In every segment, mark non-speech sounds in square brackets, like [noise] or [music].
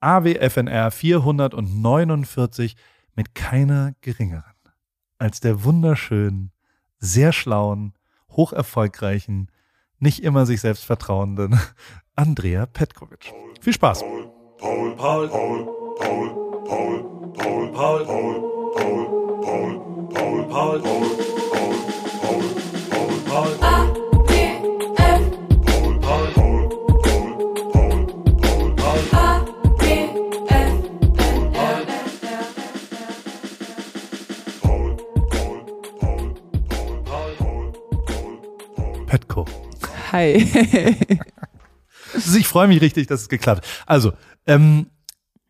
AWFNR 449 mit keiner geringeren als der wunderschönen, sehr schlauen, hocherfolgreichen, nicht immer sich selbst vertrauenden Andrea Petkovic. Viel Spaß. Paul, Paul, Paul, Paul, Paul, Paul, Paul, Paul, Paul, Paul, Paul, Paul, Paul. Petko. Hi. Also ich freue mich richtig, dass es geklappt hat. Also, ähm,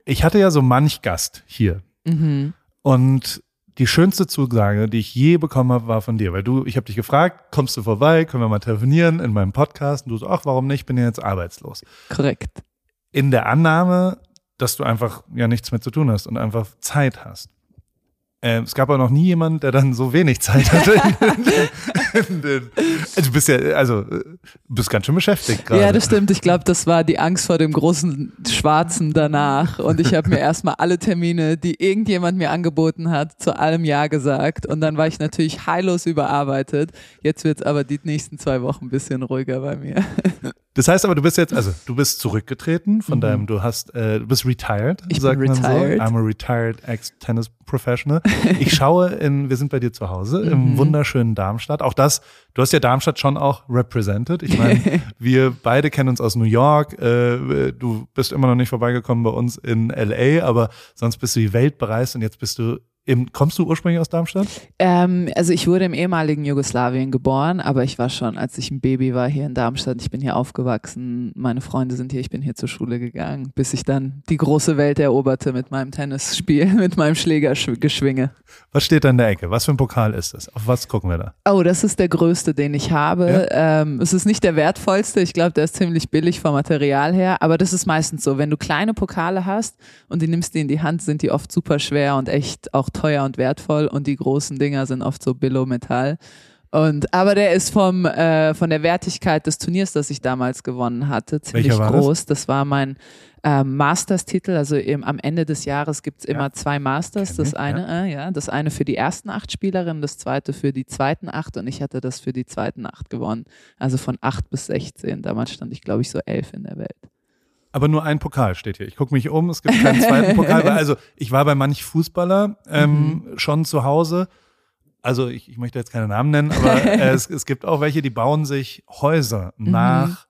ich hatte ja so manch Gast hier. Mhm. Und die schönste Zusage, die ich je bekommen habe, war von dir. Weil du, ich habe dich gefragt, kommst du vorbei, können wir mal telefonieren in meinem Podcast? Und du so, ach, warum nicht? Bin ja jetzt arbeitslos. Korrekt. In der Annahme, dass du einfach ja nichts mehr zu tun hast und einfach Zeit hast. Ähm, es gab auch noch nie jemand, der dann so wenig Zeit hatte. [laughs] also du bist ja, also du bist ganz schön beschäftigt gerade. Ja, das stimmt. Ich glaube, das war die Angst vor dem großen Schwarzen danach. Und ich habe mir [laughs] erstmal alle Termine, die irgendjemand mir angeboten hat, zu allem Ja gesagt. Und dann war ich natürlich heillos überarbeitet. Jetzt wird es aber die nächsten zwei Wochen ein bisschen ruhiger bei mir. Das heißt aber, du bist jetzt, also du bist zurückgetreten von mhm. deinem, du hast, äh, du bist retired. Ich bin retired. So. I'm a retired ex-tennis professional. [laughs] Ich schaue in, wir sind bei dir zu Hause mhm. im wunderschönen Darmstadt. Auch das, du hast ja Darmstadt schon auch represented. Ich meine, [laughs] wir beide kennen uns aus New York. Äh, du bist immer noch nicht vorbeigekommen bei uns in LA, aber sonst bist du die Welt bereist und jetzt bist du im, kommst du ursprünglich aus Darmstadt? Ähm, also ich wurde im ehemaligen Jugoslawien geboren, aber ich war schon, als ich ein Baby war, hier in Darmstadt. Ich bin hier aufgewachsen, meine Freunde sind hier, ich bin hier zur Schule gegangen, bis ich dann die große Welt eroberte mit meinem Tennisspiel, [laughs] mit meinem Schlägergeschwinge. Was steht da in der Ecke? Was für ein Pokal ist das? Auf was gucken wir da? Oh, das ist der größte, den ich habe. Ja? Ähm, es ist nicht der wertvollste, ich glaube, der ist ziemlich billig vom Material her, aber das ist meistens so, wenn du kleine Pokale hast und die nimmst die in die Hand, sind die oft super schwer und echt auch teuer und wertvoll und die großen Dinger sind oft so Billo-Metall. Und, aber der ist vom, äh, von der Wertigkeit des Turniers, das ich damals gewonnen hatte, ziemlich groß. Das? das? war mein äh, Masters-Titel. Also im, am Ende des Jahres gibt es immer ja. zwei Masters. Das eine, ja. Äh, ja, das eine für die ersten acht Spielerinnen, das zweite für die zweiten acht und ich hatte das für die zweiten acht gewonnen. Also von acht bis 16. Damals stand ich, glaube ich, so elf in der Welt. Aber nur ein Pokal steht hier. Ich gucke mich um, es gibt keinen zweiten Pokal. [laughs] Also ich war bei manch Fußballer ähm, mhm. schon zu Hause. Also ich, ich möchte jetzt keine Namen nennen, aber äh, es, es gibt auch welche, die bauen sich Häuser mhm. nach.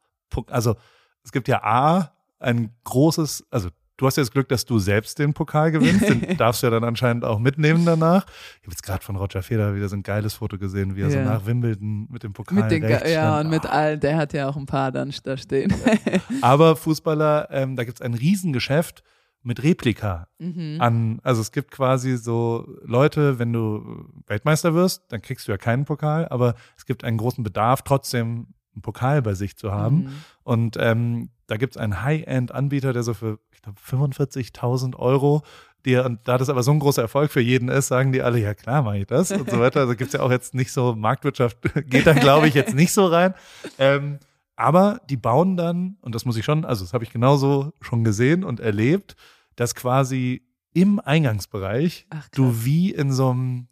Also es gibt ja A, ein großes, also Du hast ja das Glück, dass du selbst den Pokal gewinnst. Den [laughs] darfst du ja dann anscheinend auch mitnehmen danach. Ich habe jetzt gerade von Roger Federer wieder so ein geiles Foto gesehen, wie er ja. so nach Wimbledon mit dem Pokal mit den, Ja, stand. und mit oh. allen, der hat ja auch ein paar dann da stehen. [laughs] Aber Fußballer, ähm, da gibt es ein Riesengeschäft mit Replika mhm. an. Also es gibt quasi so Leute, wenn du Weltmeister wirst, dann kriegst du ja keinen Pokal, aber es gibt einen großen Bedarf, trotzdem einen Pokal bei sich zu haben. Mhm. Und ähm, da gibt es einen High-End-Anbieter, der so für ich glaube, 45.000 Euro. Die, und da das aber so ein großer Erfolg für jeden ist, sagen die alle, ja klar, mache ich das und so weiter. Also gibt es ja auch jetzt nicht so, Marktwirtschaft [laughs] geht da, glaube ich, jetzt nicht so rein. Ähm, aber die bauen dann, und das muss ich schon, also das habe ich genauso schon gesehen und erlebt, dass quasi im Eingangsbereich Ach, du wie in so einem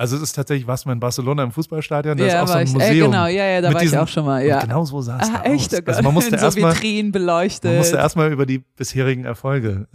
also es ist tatsächlich, was man in Barcelona im Fußballstadion, da ja, ist auch so ein ich, Museum. Äh, genau, ja, ja, da war diesen, ich auch schon mal, ja. genau so sah es ah, echt, aus. Also man musste [laughs] so erstmal Vitrinen beleuchtet. Man musste erstmal über die bisherigen Erfolge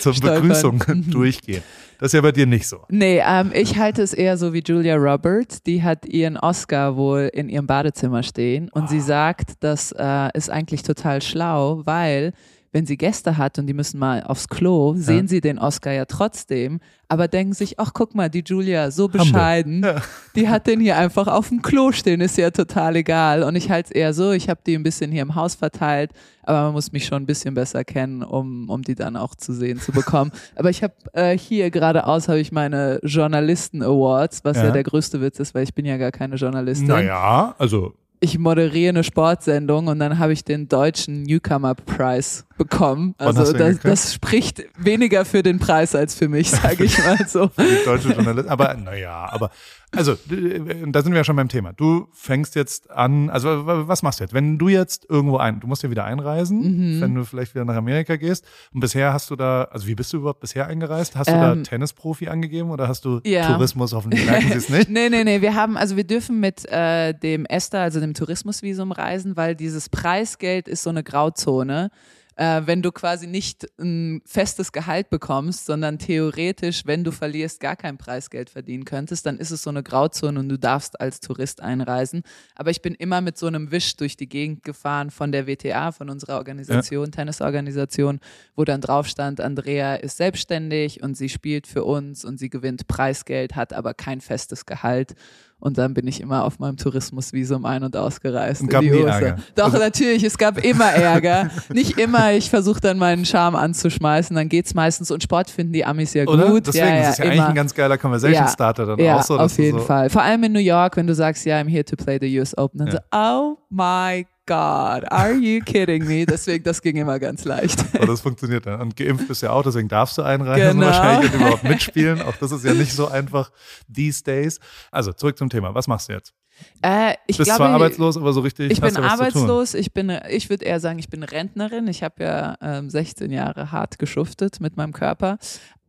zur Stolpern. Begrüßung mhm. durchgehen. Das ist ja bei dir nicht so. Nee, ähm, ich halte es eher so wie Julia Roberts. Die hat ihren Oscar wohl in ihrem Badezimmer stehen und oh. sie sagt, das äh, ist eigentlich total schlau, weil wenn sie Gäste hat und die müssen mal aufs Klo, ja. sehen sie den Oscar ja trotzdem, aber denken sich, ach guck mal, die Julia, so bescheiden, ja. die hat den hier einfach auf dem Klo stehen, ist ja total egal. Und ich halte es eher so, ich habe die ein bisschen hier im Haus verteilt, aber man muss mich schon ein bisschen besser kennen, um, um die dann auch zu sehen zu bekommen. [laughs] aber ich habe äh, hier geradeaus habe ich meine Journalisten Awards, was ja. ja der größte Witz ist, weil ich bin ja gar keine Journalistin. Naja, also ich moderiere eine Sportsendung und dann habe ich den deutschen Newcomer Prize bekommen. Also das, das, spricht weniger für den Preis als für mich, sage ich [laughs] mal so. die deutsche Journalistin. Aber naja, aber Also, da sind wir ja schon beim Thema. Du fängst jetzt an, also was machst du jetzt? Wenn du jetzt irgendwo ein, du musst ja wieder einreisen, mhm. wenn du vielleicht wieder nach Amerika gehst. Und bisher hast du da, also wie bist du überhaupt bisher eingereist? Hast du ähm, da Tennisprofi angegeben oder hast du ja. Tourismus? Hoffentlich merken sie es nicht. [laughs] nee, nee, nee. Wir haben, also wir dürfen mit äh, dem ESTA, also dem Tourismusvisum reisen, weil dieses Preisgeld ist so eine Grauzone äh, wenn du quasi nicht ein festes Gehalt bekommst, sondern theoretisch, wenn du verlierst, gar kein Preisgeld verdienen könntest, dann ist es so eine Grauzone und du darfst als Tourist einreisen. Aber ich bin immer mit so einem Wisch durch die Gegend gefahren von der WTA, von unserer Organisation, ja. Tennisorganisation, wo dann drauf stand, Andrea ist selbstständig und sie spielt für uns und sie gewinnt Preisgeld, hat aber kein festes Gehalt. Und dann bin ich immer auf meinem Tourismusvisum ein- und ausgereist. Und gab in die nie Ärger. Doch, also natürlich, es gab immer Ärger. [laughs] Nicht immer, ich versuche dann meinen Charme anzuschmeißen, dann geht's meistens. Und Sport finden die Amis ja Oder? gut. Deswegen, ja, das ist ja, ja eigentlich ein ganz geiler Conversation Starter dann ja, auch so. auf jeden so Fall. Vor allem in New York, wenn du sagst, ja, I'm here to play the US Open, dann so, oh my God, are you kidding me? Deswegen, das ging immer ganz leicht. Aber das funktioniert dann. Und geimpft bist ja auch, deswegen darfst du einreisen genau. wahrscheinlich und überhaupt mitspielen. Auch das ist ja nicht so einfach these days. Also zurück zum Thema. Was machst du jetzt? Äh, ich bist glaube, zwar arbeitslos, aber so richtig. Ich bin arbeitslos. Ich bin, ich würde eher sagen, ich bin Rentnerin. Ich habe ja ähm, 16 Jahre hart geschuftet mit meinem Körper.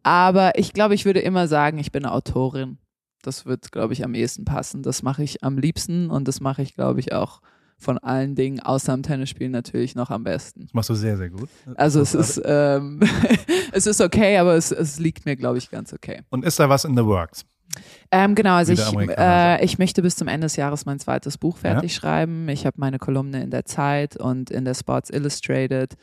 Aber ich glaube, ich würde immer sagen, ich bin Autorin. Das wird, glaube ich, am ehesten passen. Das mache ich am liebsten und das mache ich, glaube ich, auch von allen Dingen außer am Tennisspielen natürlich noch am besten. Das machst du sehr, sehr gut. Also es ist, ähm, [laughs] es ist okay, aber es, es liegt mir, glaube ich, ganz okay. Und ist da was in the works? Ähm, genau, also ich, äh, ich möchte bis zum Ende des Jahres mein zweites Buch fertig ja. schreiben. Ich habe meine Kolumne in der Zeit und in der Sports Illustrated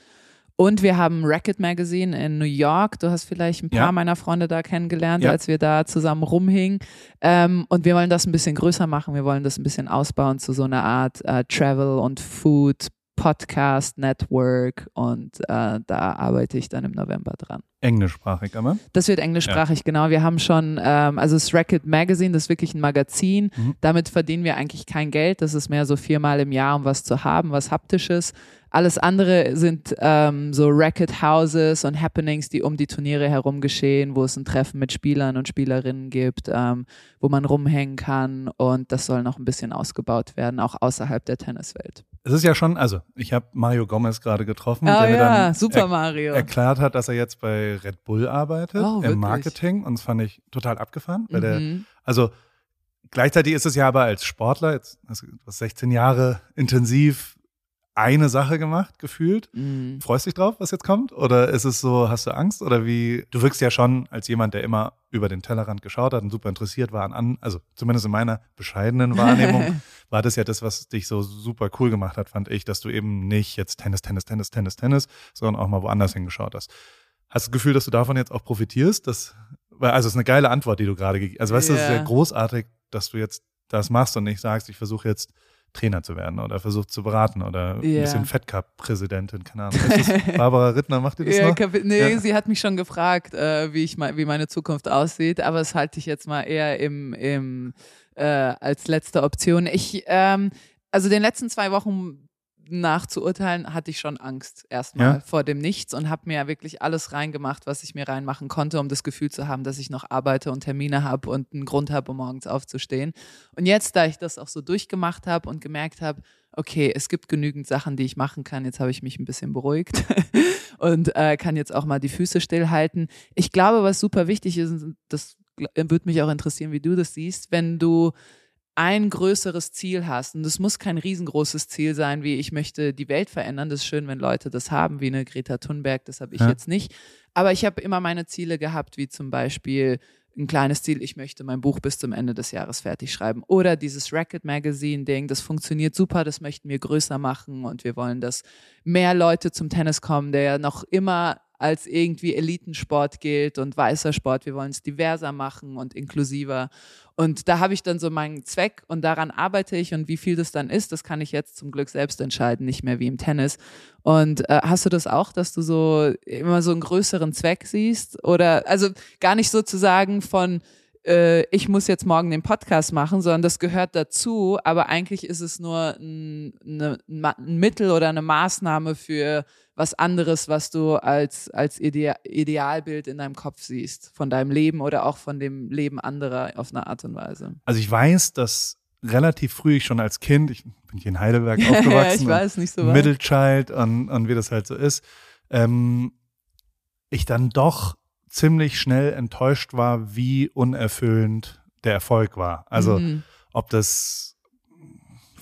und wir haben Racket Magazine in New York. Du hast vielleicht ein paar ja. meiner Freunde da kennengelernt, ja. als wir da zusammen rumhingen. Ähm, und wir wollen das ein bisschen größer machen. Wir wollen das ein bisschen ausbauen zu so einer Art äh, Travel und Food Podcast Network und äh, da arbeite ich dann im November dran. Englischsprachig aber? Das wird englischsprachig, ja. genau. Wir haben schon, ähm, also das Racket Magazine, das ist wirklich ein Magazin. Mhm. Damit verdienen wir eigentlich kein Geld. Das ist mehr so viermal im Jahr, um was zu haben, was haptisches. Alles andere sind ähm, so Racket Houses und Happenings, die um die Turniere herum geschehen, wo es ein Treffen mit Spielern und Spielerinnen gibt, ähm, wo man rumhängen kann und das soll noch ein bisschen ausgebaut werden, auch außerhalb der Tenniswelt. Es ist ja schon, also ich habe Mario Gomez gerade getroffen, oh, der mir ja, dann Super er Mario. erklärt hat, dass er jetzt bei Red Bull arbeitet oh, im Marketing und das fand ich total abgefahren, weil mhm. der, also gleichzeitig ist es ja aber als Sportler, jetzt also 16 Jahre intensiv eine Sache gemacht, gefühlt. Mhm. Freust dich drauf, was jetzt kommt? Oder ist es so, hast du Angst? Oder wie? Du wirkst ja schon als jemand, der immer über den Tellerrand geschaut hat und super interessiert war an, also zumindest in meiner bescheidenen Wahrnehmung, [laughs] war das ja das, was dich so super cool gemacht hat, fand ich, dass du eben nicht jetzt Tennis, Tennis, Tennis, Tennis, Tennis, sondern auch mal woanders hingeschaut hast. Hast du das Gefühl, dass du davon jetzt auch profitierst? Dass, also es ist eine geile Antwort, die du gerade gegeben hast. Also weißt du, yeah. es ist ja großartig, dass du jetzt das machst und nicht sagst, ich versuche jetzt Trainer zu werden oder versucht zu beraten oder yeah. ein bisschen Fed Cup Präsidentin, keine Ahnung. [laughs] Barbara Rittner macht ihr das ja, noch? nee, ja. sie hat mich schon gefragt, äh, wie ich wie meine Zukunft aussieht, aber das halte ich jetzt mal eher im, im äh, als letzte Option. Ich ähm, also den letzten zwei Wochen nachzuurteilen, hatte ich schon Angst erstmal ja? vor dem Nichts und habe mir wirklich alles reingemacht, was ich mir reinmachen konnte, um das Gefühl zu haben, dass ich noch arbeite und Termine habe und einen Grund habe, um morgens aufzustehen. Und jetzt, da ich das auch so durchgemacht habe und gemerkt habe, okay, es gibt genügend Sachen, die ich machen kann, jetzt habe ich mich ein bisschen beruhigt [laughs] und äh, kann jetzt auch mal die Füße stillhalten. Ich glaube, was super wichtig ist, das würde mich auch interessieren, wie du das siehst, wenn du ein größeres Ziel hast. Und es muss kein riesengroßes Ziel sein, wie ich möchte die Welt verändern. Das ist schön, wenn Leute das haben, wie eine Greta Thunberg. Das habe ich ja. jetzt nicht. Aber ich habe immer meine Ziele gehabt, wie zum Beispiel ein kleines Ziel, ich möchte mein Buch bis zum Ende des Jahres fertig schreiben. Oder dieses Racket Magazine Ding, das funktioniert super, das möchten wir größer machen und wir wollen, dass mehr Leute zum Tennis kommen, der ja noch immer als irgendwie Elitensport gilt und weißer Sport. Wir wollen es diverser machen und inklusiver. Und da habe ich dann so meinen Zweck und daran arbeite ich und wie viel das dann ist, das kann ich jetzt zum Glück selbst entscheiden, nicht mehr wie im Tennis. Und äh, hast du das auch, dass du so immer so einen größeren Zweck siehst? Oder also gar nicht sozusagen von äh, ich muss jetzt morgen den Podcast machen, sondern das gehört dazu, aber eigentlich ist es nur ein, eine, ein Mittel oder eine Maßnahme für was anderes, was du als, als Ide Idealbild in deinem Kopf siehst, von deinem Leben oder auch von dem Leben anderer auf eine Art und Weise? Also ich weiß, dass relativ früh ich schon als Kind, ich bin hier in Heidelberg [laughs] aufgewachsen, ich weiß, nicht so Middle Child und, und wie das halt so ist, ähm, ich dann doch ziemlich schnell enttäuscht war, wie unerfüllend der Erfolg war. Also mhm. ob das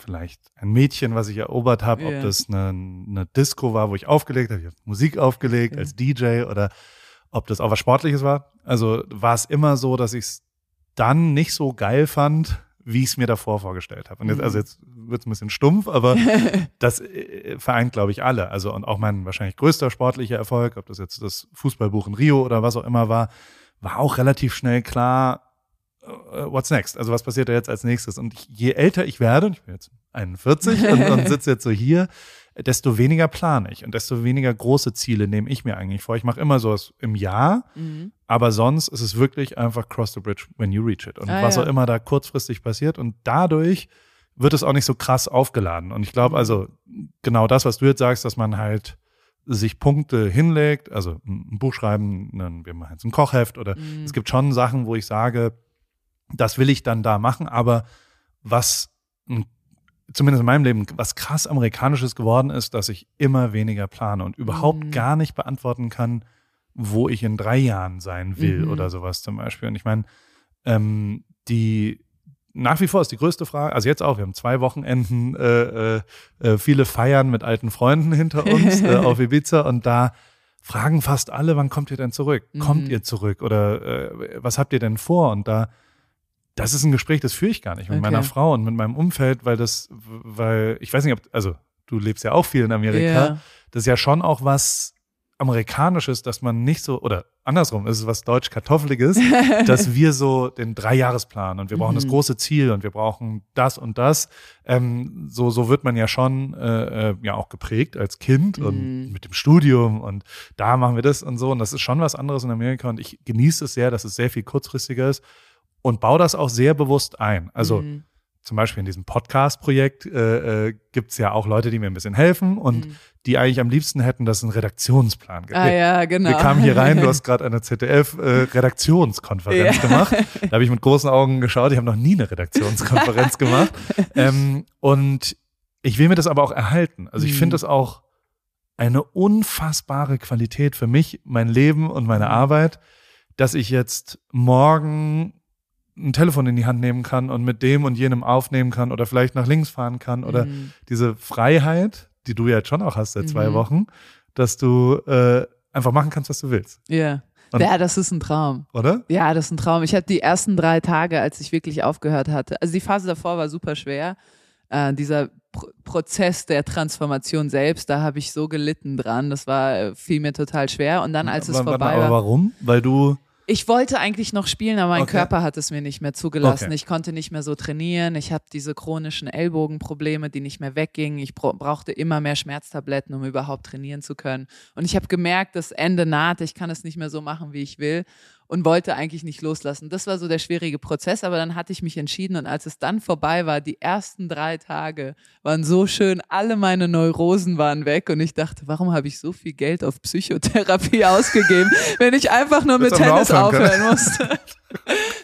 vielleicht ein Mädchen, was ich erobert habe, yeah. ob das eine, eine, Disco war, wo ich aufgelegt habe, ich habe Musik aufgelegt okay. als DJ oder ob das auch was Sportliches war. Also war es immer so, dass ich es dann nicht so geil fand, wie ich es mir davor vorgestellt habe. Und jetzt, also mhm. jetzt wird es ein bisschen stumpf, aber [laughs] das äh, vereint, glaube ich, alle. Also und auch mein wahrscheinlich größter sportlicher Erfolg, ob das jetzt das Fußballbuch in Rio oder was auch immer war, war auch relativ schnell klar, what's next? Also was passiert da jetzt als nächstes? Und je älter ich werde, und ich bin jetzt 41 und, und [laughs] sitze jetzt so hier, desto weniger plane ich und desto weniger große Ziele nehme ich mir eigentlich vor. Ich mache immer sowas im Jahr, mhm. aber sonst ist es wirklich einfach cross the bridge when you reach it. Und ah, was ja. auch immer da kurzfristig passiert und dadurch wird es auch nicht so krass aufgeladen. Und ich glaube mhm. also genau das, was du jetzt sagst, dass man halt sich Punkte hinlegt, also ein Buch schreiben, wir machen jetzt ein Kochheft oder mhm. es gibt schon Sachen, wo ich sage, das will ich dann da machen, aber was zumindest in meinem Leben, was krass amerikanisches geworden ist, dass ich immer weniger plane und überhaupt mhm. gar nicht beantworten kann, wo ich in drei Jahren sein will mhm. oder sowas zum Beispiel. Und ich meine, ähm, die nach wie vor ist die größte Frage, also jetzt auch, wir haben zwei Wochenenden, äh, äh, äh viele Feiern mit alten Freunden hinter uns [laughs] äh, auf Ibiza und da fragen fast alle, wann kommt ihr denn zurück? Mhm. Kommt ihr zurück oder äh, was habt ihr denn vor? Und da das ist ein Gespräch, das führe ich gar nicht mit okay. meiner Frau und mit meinem Umfeld, weil das, weil, ich weiß nicht, ob, also du lebst ja auch viel in Amerika, yeah. das ist ja schon auch was Amerikanisches, dass man nicht so, oder andersrum, ist es was Deutsch-Kartoffeliges, [laughs] dass wir so den Dreijahresplan und wir brauchen mhm. das große Ziel und wir brauchen das und das. Ähm, so, so wird man ja schon äh, äh, ja auch geprägt als Kind mhm. und mit dem Studium und da machen wir das und so. Und das ist schon was anderes in Amerika und ich genieße es sehr, dass es sehr viel kurzfristiger ist und baue das auch sehr bewusst ein. Also mhm. zum Beispiel in diesem Podcast-Projekt äh, äh, gibt es ja auch Leute, die mir ein bisschen helfen und mhm. die eigentlich am liebsten hätten, dass es einen Redaktionsplan gibt. Ah, ja, genau. Wir kamen hier rein, du hast [laughs] gerade eine ZDF-Redaktionskonferenz äh, ja. gemacht. [laughs] Da habe ich mit großen Augen geschaut, ich habe noch nie eine Redaktionskonferenz [laughs] gemacht. Ähm, und ich will mir das aber auch erhalten. Also ich mhm. finde das auch eine unfassbare Qualität für mich, mein Leben und meine mhm. Arbeit, dass ich jetzt morgen ein Telefon in die Hand nehmen kann und mit dem und jenem aufnehmen kann oder vielleicht nach links fahren kann oder mhm. diese Freiheit, die du ja jetzt schon auch hast seit zwei mhm. Wochen, dass du äh, einfach machen kannst, was du willst. Ja. Und ja, das ist ein Traum. Oder? Ja, das ist ein Traum. Ich hatte die ersten drei Tage, als ich wirklich aufgehört hatte, also die Phase davor war super schwer. Äh, dieser Pro Prozess der Transformation selbst, da habe ich so gelitten dran. Das war, äh, fiel mir total schwer. Und dann, als es vorbei war. Aber warum? Weil du ich wollte eigentlich noch spielen, aber mein okay. Körper hat es mir nicht mehr zugelassen. Okay. Ich konnte nicht mehr so trainieren. Ich habe diese chronischen Ellbogenprobleme, die nicht mehr weggingen. Ich brauchte immer mehr Schmerztabletten, um überhaupt trainieren zu können. Und ich habe gemerkt, das Ende naht. Ich kann es nicht mehr so machen, wie ich will und wollte eigentlich nicht loslassen. Das war so der schwierige Prozess, aber dann hatte ich mich entschieden und als es dann vorbei war, die ersten drei Tage waren so schön, alle meine Neurosen waren weg und ich dachte, warum habe ich so viel Geld auf Psychotherapie [laughs] ausgegeben, wenn ich einfach nur mit Tennis aufhören musste. [laughs]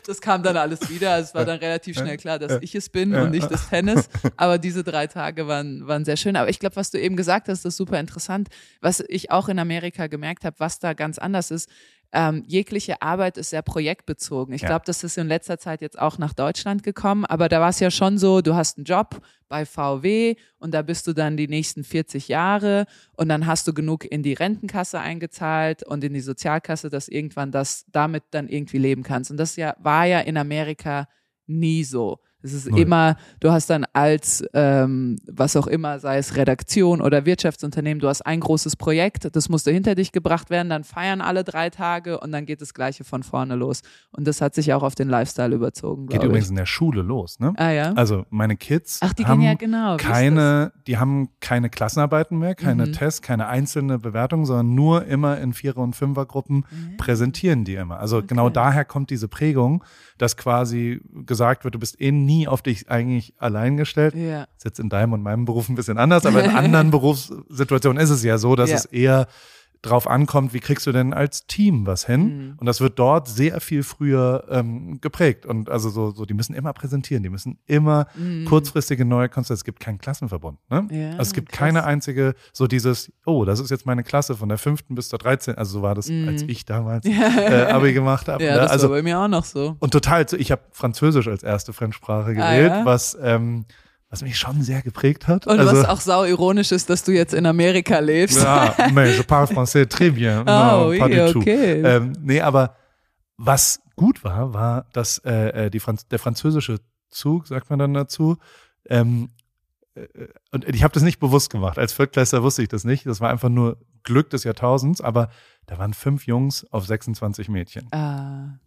Das kam dann alles wieder. Es war dann relativ schnell klar, dass ich es bin und nicht das Tennis. Aber diese drei Tage waren, waren sehr schön. Aber ich glaube, was du eben gesagt hast, ist super interessant. Was ich auch in Amerika gemerkt habe, was da ganz anders ist, ähm, jegliche Arbeit ist sehr projektbezogen. Ich ja. glaube, das ist in letzter Zeit jetzt auch nach Deutschland gekommen, aber da war es ja schon so, du hast einen Job bei VW und da bist du dann die nächsten 40 Jahre und dann hast du genug in die Rentenkasse eingezahlt und in die Sozialkasse, dass irgendwann das damit dann irgendwie leben kannst. Und das ja, war ja in Amerika nie so. Es ist Null. immer, du hast dann als, ähm, was auch immer, sei es Redaktion oder Wirtschaftsunternehmen, du hast ein großes Projekt, das musste hinter dich gebracht werden, dann feiern alle drei Tage und dann geht das Gleiche von vorne los. Und das hat sich auch auf den Lifestyle überzogen. Geht übrigens in der Schule los, ne? Ah ja. Also meine Kids Ach, die haben ja genau. keine, die haben keine Klassenarbeiten mehr, keine mhm. Tests, keine einzelne Bewertung, sondern nur immer in Vierer- und Fünfergruppen mhm. präsentieren die immer. Also okay. genau daher kommt diese Prägung, dass quasi gesagt wird, du bist eh nie nie auf dich eigentlich allein gestellt. Ja. Ist jetzt in deinem und meinem Beruf ein bisschen anders, aber in [laughs] anderen Berufssituationen ist es ja so, dass Ja. es eher drauf ankommt, wie kriegst du denn als Team was hin? Mhm. Und das wird dort sehr viel früher ähm, geprägt. Und also so, so, die müssen immer präsentieren, die müssen immer kurzfristige neue Konzepte. Es gibt keinen Klassenverbund. Ne? Mhm. Ja, also es gibt krass. keine einzige, so dieses, oh, das ist jetzt meine Klasse von der fünften bis zur 13. Also so war das, als ich damals [laughs] äh, Abi gemacht habe. Mhm. Ja, ne? das also war bei mir auch noch so. und total, ich habe Französisch als erste Fremdsprache Ah, gewählt, ja? was, ähm, was mich schon sehr geprägt hat. Und also, was auch sau ironisch ist, dass du jetzt in Amerika lebst. ja, mais je parle français très bien. Oh, [laughs] non, oui, pas okay. Ähm, nee, aber was gut war, war, dass äh, äh, die Franz der französische Zug, sagt man dann dazu, ähm, äh, und ich habe das nicht bewusst gemacht. Als Viertklässler wusste ich das nicht. Das war einfach nur Glück des Jahrtausends, aber da waren fünf Jungs auf 26 Mädchen. Ah,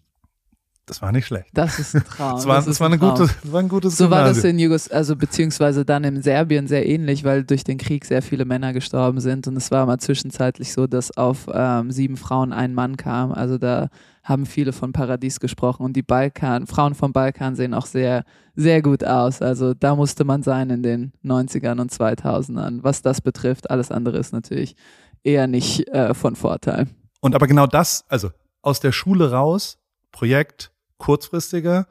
Das war nicht schlecht. das ist ein [laughs] Traum. Das war, das das war, ein Traum. gute, war ein gutes So war das Gymnasium. in Jugos, also beziehungsweise dann in Serbien sehr ähnlich, weil durch den Krieg sehr viele Männer gestorben sind und es war mal zwischenzeitlich so, dass auf ähm, sieben Frauen ein Mann kam. Also da haben viele von Paradies gesprochen und die Balkan, Frauen vom Balkan sehen auch sehr, sehr gut aus. Also da musste man sein in den 90ern und 2000ern. Was das betrifft, alles andere ist natürlich eher nicht äh, von Vorteil. Und aber genau das, also aus der Schule raus, Projekt kurzfristiger,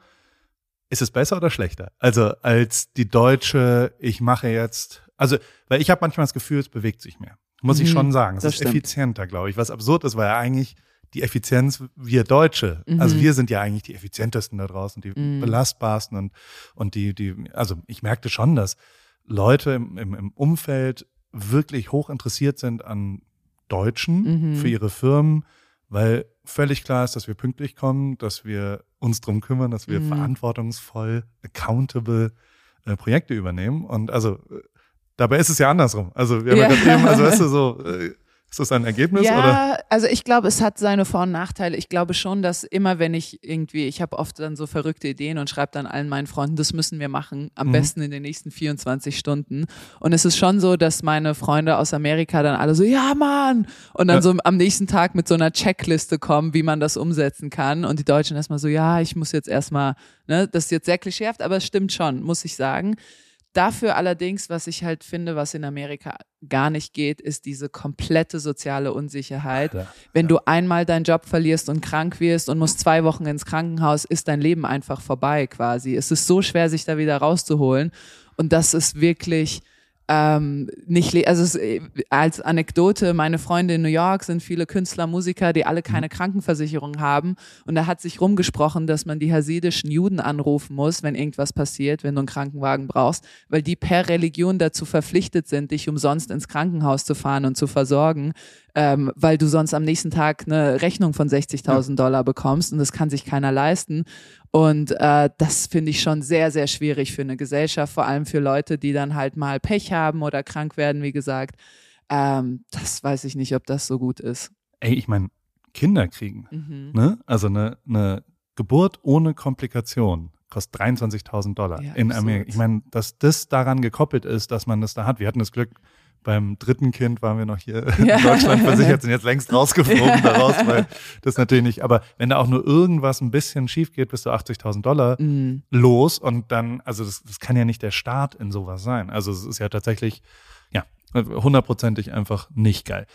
ist es besser oder schlechter? Also als die deutsche, ich mache jetzt, also, weil ich habe manchmal das Gefühl, es bewegt sich mehr. Muss ich Mhm, schon sagen. Es ist stimmt. effizienter, glaube ich. Was absurd ist, weil ja eigentlich die Effizienz, wir Deutsche, Mhm. also wir sind ja eigentlich die effizientesten da draußen, die Mhm. belastbarsten und, und die, die, also ich merkte schon, dass Leute im, im, im Umfeld wirklich hoch interessiert sind an Deutschen Mhm. für ihre Firmen, weil völlig klar ist, dass wir pünktlich kommen, dass wir uns drum kümmern, dass wir Mhm. verantwortungsvoll, accountable äh, Projekte übernehmen. Und also äh, dabei ist es ja andersrum. Also wir haben ja, gerade eben, also weißt du so, [laughs] äh, ist das ein Ergebnis ja, oder? also ich glaube, es hat seine Vor- und Nachteile. Ich glaube schon, dass immer, wenn ich irgendwie, ich habe oft dann so verrückte Ideen und schreibe dann allen meinen Freunden, das müssen wir machen, am Mhm. besten in den nächsten 24 Stunden. Und es ist schon so, dass meine Freunde aus Amerika dann alle so, ja Mann, und dann Ja. so am nächsten Tag mit so einer Checkliste kommen, wie man das umsetzen kann. Und die Deutschen erstmal so, ja, ich muss jetzt erstmal, ne, das ist jetzt sehr klischeehaft, aber es stimmt schon, muss ich sagen. Dafür allerdings, was ich halt finde, was in Amerika gar nicht geht, ist diese komplette soziale Unsicherheit. Ja. Wenn du einmal deinen Job verlierst und krank wirst und musst zwei Wochen ins Krankenhaus, ist dein Leben einfach vorbei quasi. Es ist so schwer, sich da wieder rauszuholen. Und das ist wirklich ähm, nicht, also als Anekdote, meine Freunde in New York sind viele Künstler, Musiker, die alle keine Krankenversicherung haben. Und da hat sich rumgesprochen, dass man die hasidischen Juden anrufen muss, wenn irgendwas passiert, wenn du einen Krankenwagen brauchst, weil die per Religion dazu verpflichtet sind, dich umsonst ins Krankenhaus zu fahren und zu versorgen, ähm, weil du sonst am nächsten Tag eine Rechnung von 60.000 Dollar bekommst und das kann sich keiner leisten. Und äh, das finde ich schon sehr, sehr schwierig für eine Gesellschaft, vor allem für Leute, die dann halt mal Pech haben oder krank werden, wie gesagt. Ähm, das weiß ich nicht, ob das so gut ist. Ey, ich meine, Kinder kriegen, Mhm. ne? Also eine, eine Geburt ohne Komplikation kostet 23.000 Dollar Ja, in absurd. Amerika. Ich meine, dass das daran gekoppelt ist, dass man das da hat. Wir hatten das Glück, beim dritten Kind waren wir noch hier Ja. [laughs] in Deutschland versichert, sind jetzt längst rausgeflogen [laughs] daraus, weil das natürlich nicht. Aber wenn da auch nur irgendwas ein bisschen schief geht, bist du 80.000 Dollar Mhm. los und dann, also das, das kann ja nicht der Start in sowas sein. Also es ist ja tatsächlich, ja, hundertprozentig einfach nicht geil.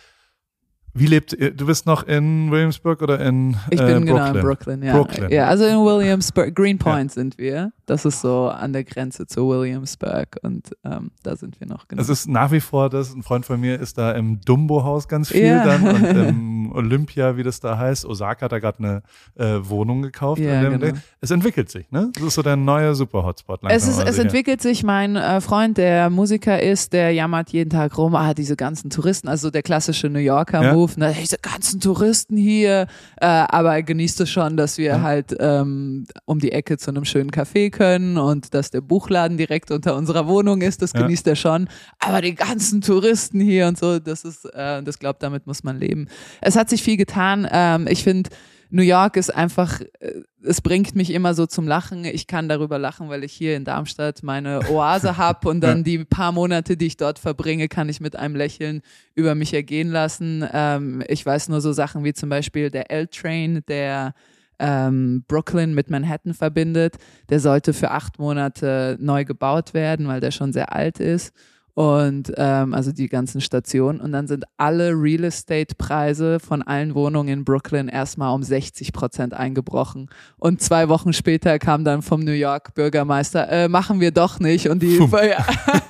Wie lebt? Du bist noch in Williamsburg oder in Ich äh, bin Brooklyn? genau in Brooklyn, ja. Brooklyn. Ja, also in Williamsburg, Greenpoint sind wir. Das ist so an der Grenze zu Williamsburg und ähm, da sind wir noch genau. Es ist nach wie vor, das ein Freund von mir ist da im Dumbo-Haus ganz viel Ja. dann und im [laughs] Olympia, wie das da heißt. Osaka hat da gerade eine äh, Wohnung gekauft. Ja, dem genau. Es entwickelt sich, ne? Das ist so der neue Super-Hotspot. Es, ist, es entwickelt sich, mein äh, Freund, der Musiker ist, der jammert jeden Tag rum, ah, diese ganzen Touristen, also der klassische New Yorker-Move, ne, diese ganzen Touristen hier, äh, aber er genießt es schon, dass wir Ja. halt ähm, um die Ecke zu einem schönen Café können und dass der Buchladen direkt unter unserer Wohnung ist, das Ja. genießt er schon, aber die ganzen Touristen hier und so, das ist, äh, das glaubt, damit muss man leben. Es hat sich viel getan, ähm, ich finde, New York ist einfach, äh, es bringt mich immer so zum Lachen. Ich kann darüber lachen, weil ich hier in Darmstadt meine Oase [laughs] habe und dann die paar Monate, die ich dort verbringe, kann ich mit einem Lächeln über mich ergehen lassen. Ähm, ich weiß nur so Sachen wie zum Beispiel der L-Train, der ähm, Brooklyn mit Manhattan verbindet. Der sollte für acht Monate neu gebaut werden, weil der schon sehr alt ist und ähm, also die ganzen Stationen. Und dann sind alle Real Estate-Preise von allen Wohnungen in Brooklyn erstmal um 60 Prozent eingebrochen. Und zwei Wochen später kam dann vom New York Bürgermeister, äh, machen wir doch nicht. Und die, ja.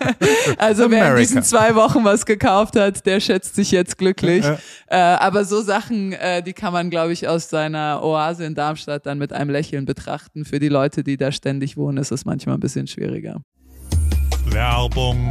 [laughs] also wer in diesen zwei Wochen was gekauft hat, der schätzt sich jetzt glücklich. äh, aber so Sachen, äh, die kann man, glaube ich, aus seiner Oase in Darmstadt dann mit einem Lächeln betrachten. Für die Leute, die da ständig wohnen, ist es manchmal ein bisschen schwieriger. Werbung.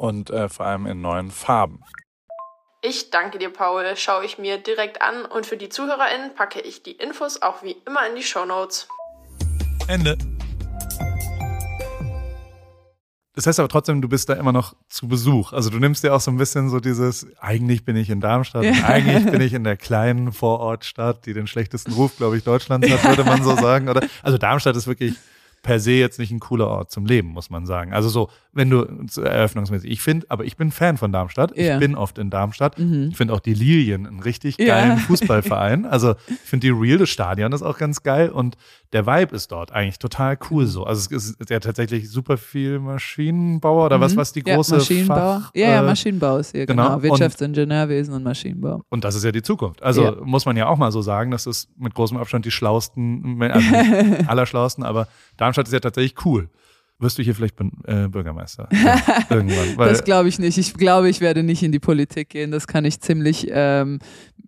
und äh, vor allem in neuen Farben. Ich danke dir, Paul. Schaue ich mir direkt an und für die ZuhörerInnen packe ich die Infos auch wie immer in die Show Notes. Ende. Das heißt aber trotzdem, du bist da immer noch zu Besuch. Also du nimmst dir auch so ein bisschen so dieses, eigentlich bin ich in Darmstadt, ja. eigentlich bin ich [laughs] in der kleinen Vorortstadt, die den schlechtesten Ruf, glaube ich, Deutschlands hat, würde man so sagen. Oder? Also Darmstadt ist wirklich per se jetzt nicht ein cooler Ort zum Leben, muss man sagen. Also so, wenn du eröffnungsmäßig, ich finde, aber ich bin Fan von Darmstadt. Ja. Ich bin oft in Darmstadt. Mhm. Ich finde auch die Lilien einen richtig geilen ja. [laughs] Fußballverein. Also ich finde die Real, das Stadion ist auch ganz geil und der Vibe ist dort eigentlich total cool so. Also es ist ja tatsächlich super viel Maschinenbauer oder mhm. was, was die große ja, Maschinenbau. Fach, ja, ja, Maschinenbau ist hier, genau. genau. Wirtschaftsingenieurwesen und, und Maschinenbau. Und das ist ja die Zukunft. Also ja. muss man ja auch mal so sagen, das ist mit großem Abstand die schlausten, also [laughs] allerschlausten, aber Darmstadt ist ja tatsächlich cool wirst du hier vielleicht äh, Bürgermeister ja, [laughs] irgendwann. das glaube ich nicht. Ich glaube, ich werde nicht in die Politik gehen. Das kann ich ziemlich ähm,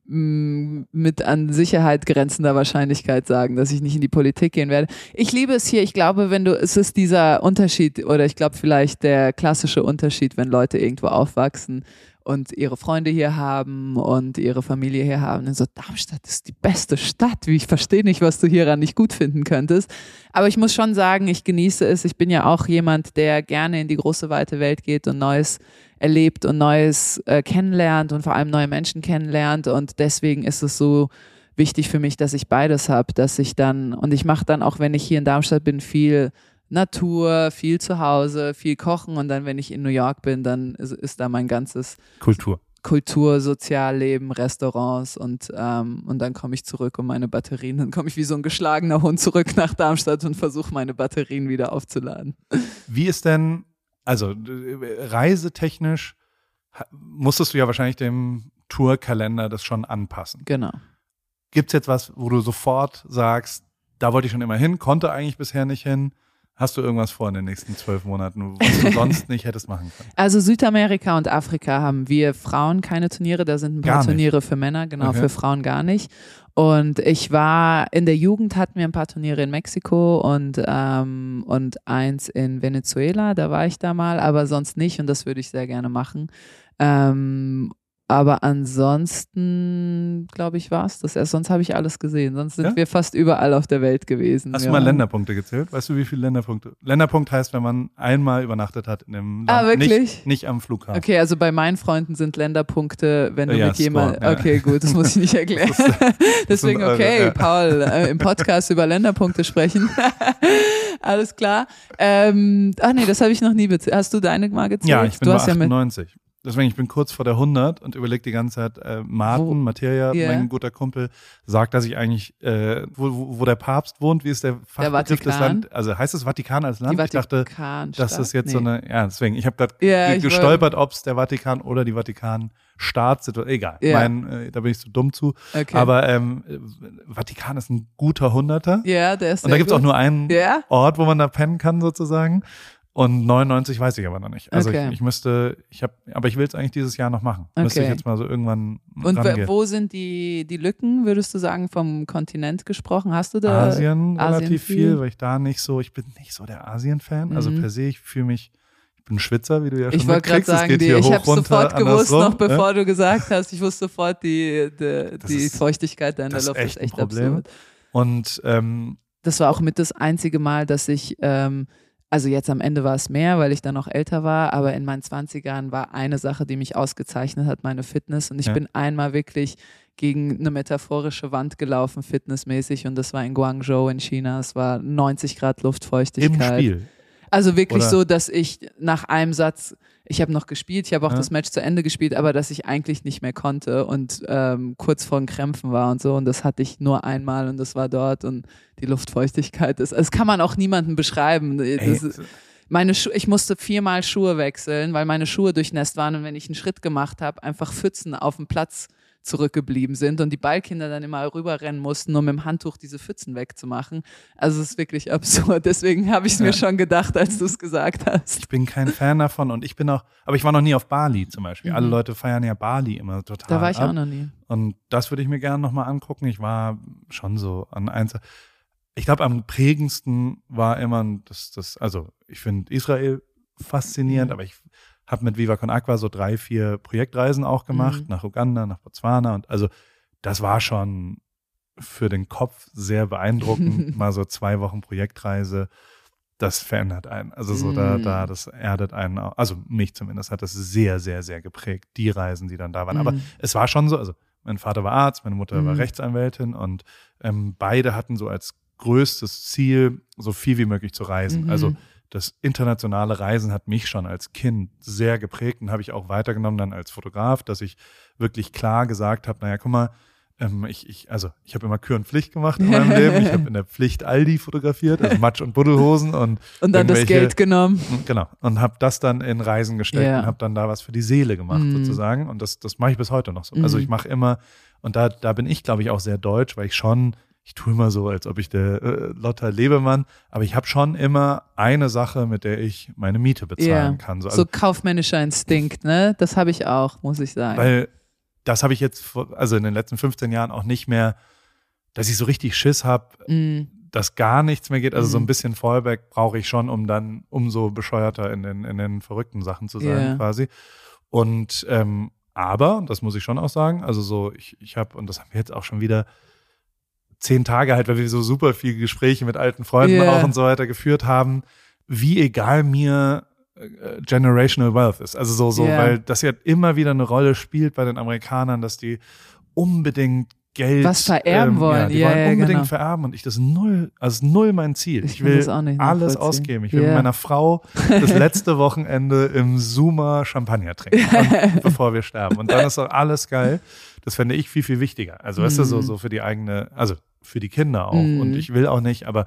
mit an Sicherheit grenzender Wahrscheinlichkeit sagen, dass ich nicht in die Politik gehen werde. Ich liebe es hier. Ich glaube, wenn du, es ist dieser Unterschied oder ich glaube vielleicht der klassische Unterschied, wenn Leute irgendwo aufwachsen und ihre Freunde hier haben und ihre Familie hier haben. Und so, Darmstadt ist die beste Stadt. Wie ich verstehe nicht, was du hieran nicht gut finden könntest. Aber ich muss schon sagen, ich genieße es. Ich bin ja auch jemand, der gerne in die große, weite Welt geht und Neues erlebt und Neues äh, kennenlernt und vor allem neue Menschen kennenlernt. Und deswegen ist es so wichtig für mich, dass ich beides habe, dass ich dann, und ich mache dann auch, wenn ich hier in Darmstadt bin, viel Natur, viel zu Hause, viel kochen und dann, wenn ich in New York bin, dann ist, ist da mein ganzes Kultur. Kultur, Sozialleben, Restaurants und, ähm, und dann komme ich zurück um meine Batterien. Dann komme ich wie so ein geschlagener Hund zurück nach Darmstadt und versuche meine Batterien wieder aufzuladen. Wie ist denn, also reisetechnisch, musstest du ja wahrscheinlich dem Tourkalender das schon anpassen. Genau. Gibt es jetzt was, wo du sofort sagst, da wollte ich schon immer hin, konnte eigentlich bisher nicht hin? Hast du irgendwas vor in den nächsten zwölf Monaten, was du sonst nicht hättest machen können? [laughs] Also Südamerika und Afrika haben wir Frauen keine Turniere, da sind ein paar Turniere für Männer, genau, okay. für Frauen gar nicht. Und ich war in der Jugend hatten wir ein paar Turniere in Mexiko und, ähm, und eins in Venezuela, da war ich da mal, aber sonst nicht und das würde ich sehr gerne machen. Ähm, aber ansonsten, glaube ich, war es das erst. Sonst habe ich alles gesehen. Sonst sind ja? wir fast überall auf der Welt gewesen. Hast ja. du mal Länderpunkte gezählt? Weißt du, wie viele Länderpunkte? Länderpunkt heißt, wenn man einmal übernachtet hat in dem ah, Land. Ah, wirklich? Nicht, nicht am Flughafen. Okay, also bei meinen Freunden sind Länderpunkte, wenn du ja, mit jemandem. Okay, gut, das muss ich nicht [laughs] erklären. ist, [laughs] Deswegen, okay, Paul, äh, im Podcast über Länderpunkte sprechen. [laughs] alles klar. Ähm, ach nee, das habe ich noch nie bezählt. Hast du deine mal gezählt? Ja, ich bin du bei 98. Deswegen, ich bin kurz vor der 100 und überlege die ganze Zeit, äh, Martin, wo, Materia, yeah. mein guter Kumpel, sagt, dass ich eigentlich, äh, wo, wo, wo der Papst wohnt, wie ist der Fachbegriff des Landes? Also heißt es Vatikan als Land? Die ich dachte, das jetzt nee. so eine, ja, deswegen, ich habe gerade yeah, gestolpert, ob es der Vatikan oder die Vatikan-Staat sind. Egal, yeah. mein, äh, da bin ich zu dumm zu. Okay. Aber ähm, Vatikan ist ein guter Hunderter. Ja, der ist Und da gibt es auch nur einen Ort, wo man da pennen kann, sozusagen. Und 99 weiß ich aber noch nicht. Also okay. ich, ich, müsste, ich habe, aber ich will es eigentlich dieses Jahr noch machen. Okay. Müsste ich jetzt mal so irgendwann. Und rangehen. wo sind die, die Lücken, würdest du sagen, vom Kontinent gesprochen? Hast du da Asien, Asien relativ viel? viel? weil ich da nicht so, ich bin nicht so der Asien-Fan. Also mhm. Also per se, ich fühle mich, ich bin Schwitzer, wie du ja schon Ich wollte gerade sagen, die, ich habe sofort gewusst, noch bevor ja? du gesagt hast, ich wusste sofort, die, die, die ist, Feuchtigkeit deiner Luft ist echt Problem. absurd. Und ähm, das war auch mit das einzige Mal, dass ich ähm, also jetzt am Ende war es mehr, weil ich dann noch älter war, aber in meinen 20ern war eine Sache, die mich ausgezeichnet hat, meine Fitness. Und ich ja. bin einmal wirklich gegen eine metaphorische Wand gelaufen, fitnessmäßig, und das war in Guangzhou in China. Es war 90 Grad Luftfeuchtigkeit. Im Spiel. Also wirklich Oder? so, dass ich nach einem Satz ich habe noch gespielt, ich habe auch ja. das Match zu Ende gespielt, aber dass ich eigentlich nicht mehr konnte und ähm, kurz vor den Krämpfen war und so. Und das hatte ich nur einmal und das war dort und die Luftfeuchtigkeit ist. Das kann man auch niemandem beschreiben. Das, meine Schu ich musste viermal Schuhe wechseln, weil meine Schuhe durchnässt waren und wenn ich einen Schritt gemacht habe, einfach Pfützen auf dem Platz zurückgeblieben sind und die Ballkinder dann immer rüberrennen mussten, um mit dem Handtuch diese Pfützen wegzumachen. Also es ist wirklich absurd. Deswegen habe ich es ja. mir schon gedacht, als du es gesagt hast. Ich bin kein Fan davon und ich bin auch, aber ich war noch nie auf Bali zum Beispiel. Mhm. Alle Leute feiern ja Bali immer total. Da war ich ab. auch noch nie. Und das würde ich mir gerne nochmal angucken. Ich war schon so an eins. Ich glaube, am prägendsten war immer das, das, also ich finde Israel faszinierend, mhm. aber ich habe mit Viva Con Aqua so drei, vier Projektreisen auch gemacht, mhm. nach Uganda, nach Botswana und also das war schon für den Kopf sehr beeindruckend, [laughs] mal so zwei Wochen Projektreise. Das verändert einen. Also so da, da, mhm. das erdet einen, also mich zumindest hat das sehr, sehr, sehr geprägt, die Reisen, die dann da waren. Mhm. Aber es war schon so, also mein Vater war Arzt, meine Mutter mhm. war Rechtsanwältin und ähm, beide hatten so als größtes Ziel, so viel wie möglich zu reisen. Also mhm. Also das internationale Reisen hat mich schon als Kind sehr geprägt und habe ich auch weitergenommen dann als Fotograf, dass ich wirklich klar gesagt habe, naja, guck mal, ähm, ich, ich, also ich habe immer Kür und Pflicht gemacht in meinem Leben. Ich habe in der Pflicht Aldi fotografiert, also Matsch und Buddelhosen [laughs] und und dann das Geld genommen. Genau und habe das dann in Reisen gesteckt yeah. und habe dann da was für die Seele gemacht mm. sozusagen und das das mache ich bis heute noch so. Mm. Also ich mache immer und da da bin ich glaube ich auch sehr deutsch, weil ich schon ich tue immer so, als ob ich der äh, Lotta Lebemann, aber ich habe schon immer eine Sache, mit der ich meine Miete bezahlen yeah. kann. So, also, so kaufmännischer Instinkt, ne? Das habe ich auch, muss ich sagen. Weil das habe ich jetzt, also in den letzten 15 Jahren auch nicht mehr, dass ich so richtig Schiss habe, mm. dass gar nichts mehr geht. Also mm. so ein bisschen Fallback brauche ich schon, um dann umso bescheuerter in den, in den verrückten Sachen zu sein, yeah. quasi. Und ähm, aber, das muss ich schon auch sagen, also so, ich, ich habe, und das haben wir jetzt auch schon wieder zehn Tage halt, weil wir so super viele Gespräche mit alten Freunden yeah. auch und so weiter geführt haben, wie egal mir äh, generational wealth ist. Also so, so, yeah. weil das ja immer wieder eine Rolle spielt bei den Amerikanern, dass die unbedingt Geld was vererben ähm, wollen. Ja, die ja, wollen ja, unbedingt genau. vererben und ich das null, also null mein Ziel. Ich, ich will alles ausgeben. Ich will mit meiner Frau das [laughs] letzte Wochenende im Zuma Champagner trinken, und, [laughs] bevor wir sterben. Und dann ist auch alles geil. Das fände ich viel, viel wichtiger. Also, weißt du, so, mhm. so für die eigene, also für die Kinder auch. Mhm. Und ich will auch nicht, aber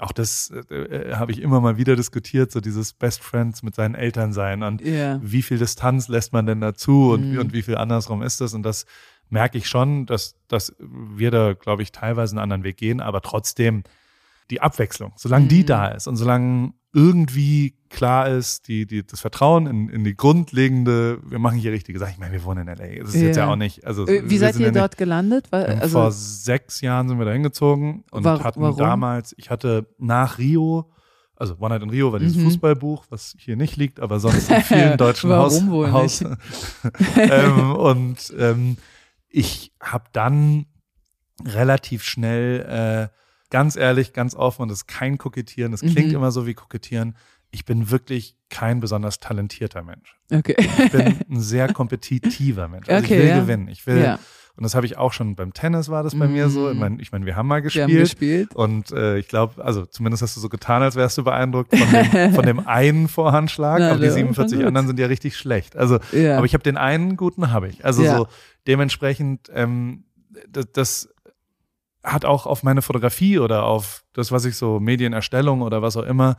auch das äh, äh, habe ich immer mal wieder diskutiert, so dieses Best Friends mit seinen Eltern sein und Ja. wie viel Distanz lässt man denn dazu und, Mhm. wie, und wie viel andersrum ist das und das merke ich schon, dass, dass wir da, glaube ich, teilweise einen anderen Weg gehen, aber trotzdem die Abwechslung, solange die Mhm. da ist und solange irgendwie klar ist, die, die, das Vertrauen in, in die grundlegende, wir machen hier richtige Sachen. Ich meine, wir wohnen in L.A. Das ist jetzt Ja. auch nicht, also Äh, Wie seid ihr nicht- dort gelandet? Weil, ähm, also, Vor sechs Jahren sind wir da hingezogen und Wa- hatten warum? damals, ich hatte nach Rio, also One Night in Rio war dieses Mhm. Fußballbuch, was hier nicht liegt, aber sonst in vielen [laughs] deutschen Warum Haus, wohl Haus [laughs] ähm, und ähm, ich habe dann relativ schnell, äh, ganz ehrlich, ganz offen, und das ist kein Kokettieren, das klingt Mhm. immer so wie Kokettieren, ich bin wirklich kein besonders talentierter Mensch. okay. Ich bin [laughs] ein sehr kompetitiver Mensch. Also Okay, ich will ja. gewinnen. Ich will, ja. und das habe ich auch schon beim Tennis war das bei mir so. Ich Mhm. meine, ich mein, wir haben mal Wir gespielt. haben gespielt. Und äh, ich glaube, also zumindest hast du so getan, als wärst du beeindruckt von dem, [laughs] von dem einen Vorhandschlag, Na, aber die der war 47 schon gut. anderen sind ja richtig schlecht. Also, Ja. aber ich habe den einen guten habe ich. Also so dementsprechend, ähm, das, das hat auch auf meine Fotografie oder auf das, was ich so Medienerstellung oder was auch immer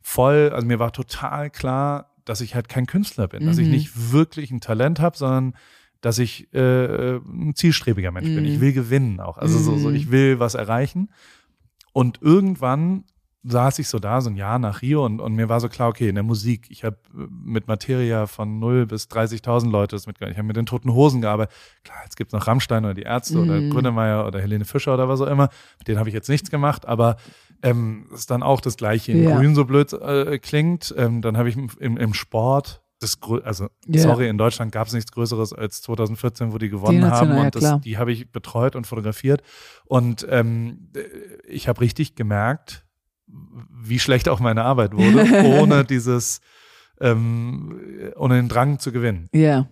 voll, also mir war total klar, dass ich halt kein Künstler bin, dass ich Mhm. nicht wirklich ein Talent habe, sondern dass ich äh, ein zielstrebiger Mensch bin. Mhm. Ich will gewinnen auch. Also so, so, Mhm. ich will was erreichen. Und irgendwann saß ich so da, so ein Jahr nach Rio und, und mir war so klar, okay, in der Musik, ich habe mit Materia von 0 bis 30.000 Leute das mitgearbeitet. Ich habe mit den Toten Hosen gearbeitet. Klar, jetzt gibt's noch Rammstein oder die Ärzte oder Mhm. Grünemeyer oder Helene Fischer oder was auch immer. Mit denen habe ich jetzt nichts gemacht, aber ähm, ist dann auch das Gleiche in Ja. Grün so blöd äh, klingt. Ähm, dann habe ich im, im Sport das, also Ja. sorry, in Deutschland gab es nichts Größeres als 2014, wo die gewonnen Die haben National, und das, die habe ich betreut und fotografiert und ähm, ich habe richtig gemerkt, wie schlecht auch meine Arbeit wurde, [laughs] ohne dieses, ähm, ohne den Drang zu gewinnen. ja.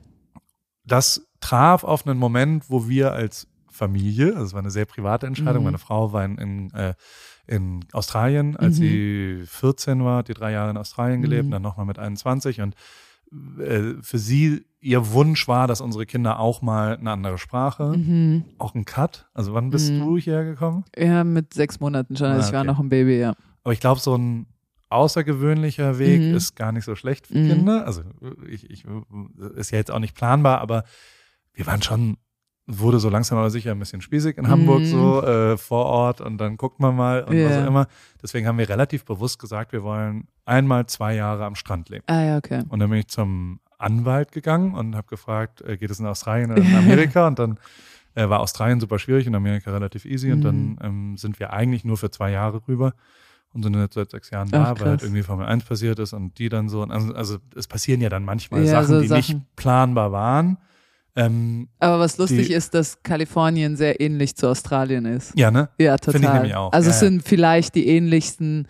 Das traf auf einen Moment, wo wir als Familie, also es war eine sehr private Entscheidung, Mhm. meine Frau war in, in, äh, in Australien, als Mhm. sie 14 war, die drei Jahre in Australien gelebt, Mhm. dann nochmal mit 21 und äh, für sie, ihr Wunsch war, dass unsere Kinder auch mal eine andere Sprache, Mhm. auch ein Cut. Also wann bist Mhm. du hierher gekommen? Ja, mit sechs Monaten schon. Also Ah, ich war okay. noch ein Baby, ja. Aber ich glaube, so ein außergewöhnlicher Weg Mhm. ist gar nicht so schlecht für Mhm. Kinder. Also ich, ich ist ja jetzt auch nicht planbar, aber wir waren schon, wurde so langsam aber sicher ein bisschen spießig in Hamburg Mhm. so äh, vor Ort und dann guckt man mal und was Ja. auch immer. Deswegen haben wir relativ bewusst gesagt, wir wollen einmal zwei Jahre am Strand leben. Ah ja, okay. Und dann bin ich zum Anwalt gegangen und habe gefragt, äh, geht es in Australien oder in Amerika? [laughs] und dann äh, war Australien super schwierig und Amerika relativ easy. Und dann Mhm. ähm, sind wir eigentlich nur für zwei Jahre rüber und sind jetzt seit sechs Jahren Ach, da, weil halt irgendwie Formel 1 passiert ist und die dann so. Und also, also es passieren ja dann manchmal Ja, Sachen, so die nicht Sachen. planbar waren. Ähm, Aber was lustig Die- ist, dass Kalifornien sehr ähnlich zu Australien ist. ja, ne? Ja, total. Finde ich nämlich auch. Also Ja, es ja. sind vielleicht die ähnlichsten,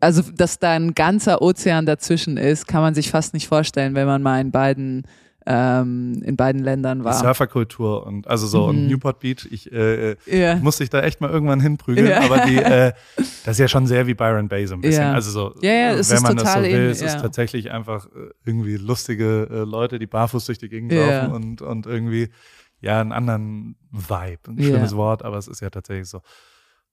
also dass da ein ganzer Ozean dazwischen ist, kann man sich fast nicht vorstellen, wenn man mal in beiden ähm, in beiden Ländern Die war. Surferkultur und also so und Mhm. Newport Beach, ich äh, Ja. musste ich da echt mal irgendwann hinprügeln, Ja. aber die, äh, [laughs] das ist ja schon sehr wie Byron Bay so ein bisschen. Ja. Also so, es wenn ist man das so will, ähnlich, es ist tatsächlich einfach äh, irgendwie lustige äh, Leute, die barfuß durch die Gegend laufen und, und irgendwie ja einen anderen Vibe. Ein schönes Wort, aber es ist ja tatsächlich so.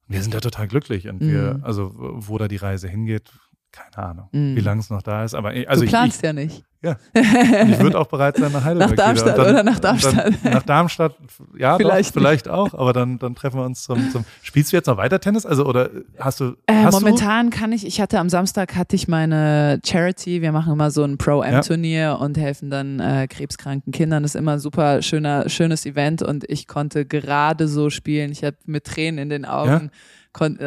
Wir sind ja total glücklich und wir, Mhm. also wo da die Reise hingeht, keine Ahnung, Mhm. wie lange es noch da ist. Aber ich- also du planst ich, ja nicht. ja. Und ich würde auch bereit sein nach Heidelberg. [laughs] Nach Darmstadt. Und oder nach Darmstadt? Dann, [laughs] nach Darmstadt, ja, Vielleicht doch, vielleicht auch, aber dann, dann treffen wir uns zum, zum. [laughs] Spielst du jetzt noch weiter Tennis? Also, oder hast du. Äh, hast momentan kann ich, ich hatte am Samstag hatte ich meine Charity, wir machen immer so ein Pro-Am-Turnier und helfen dann äh, krebskranken Kindern. Das ist immer ein super schöner, schönes Event und ich konnte gerade so spielen. Ich habe mit Tränen in den Augen. Äh,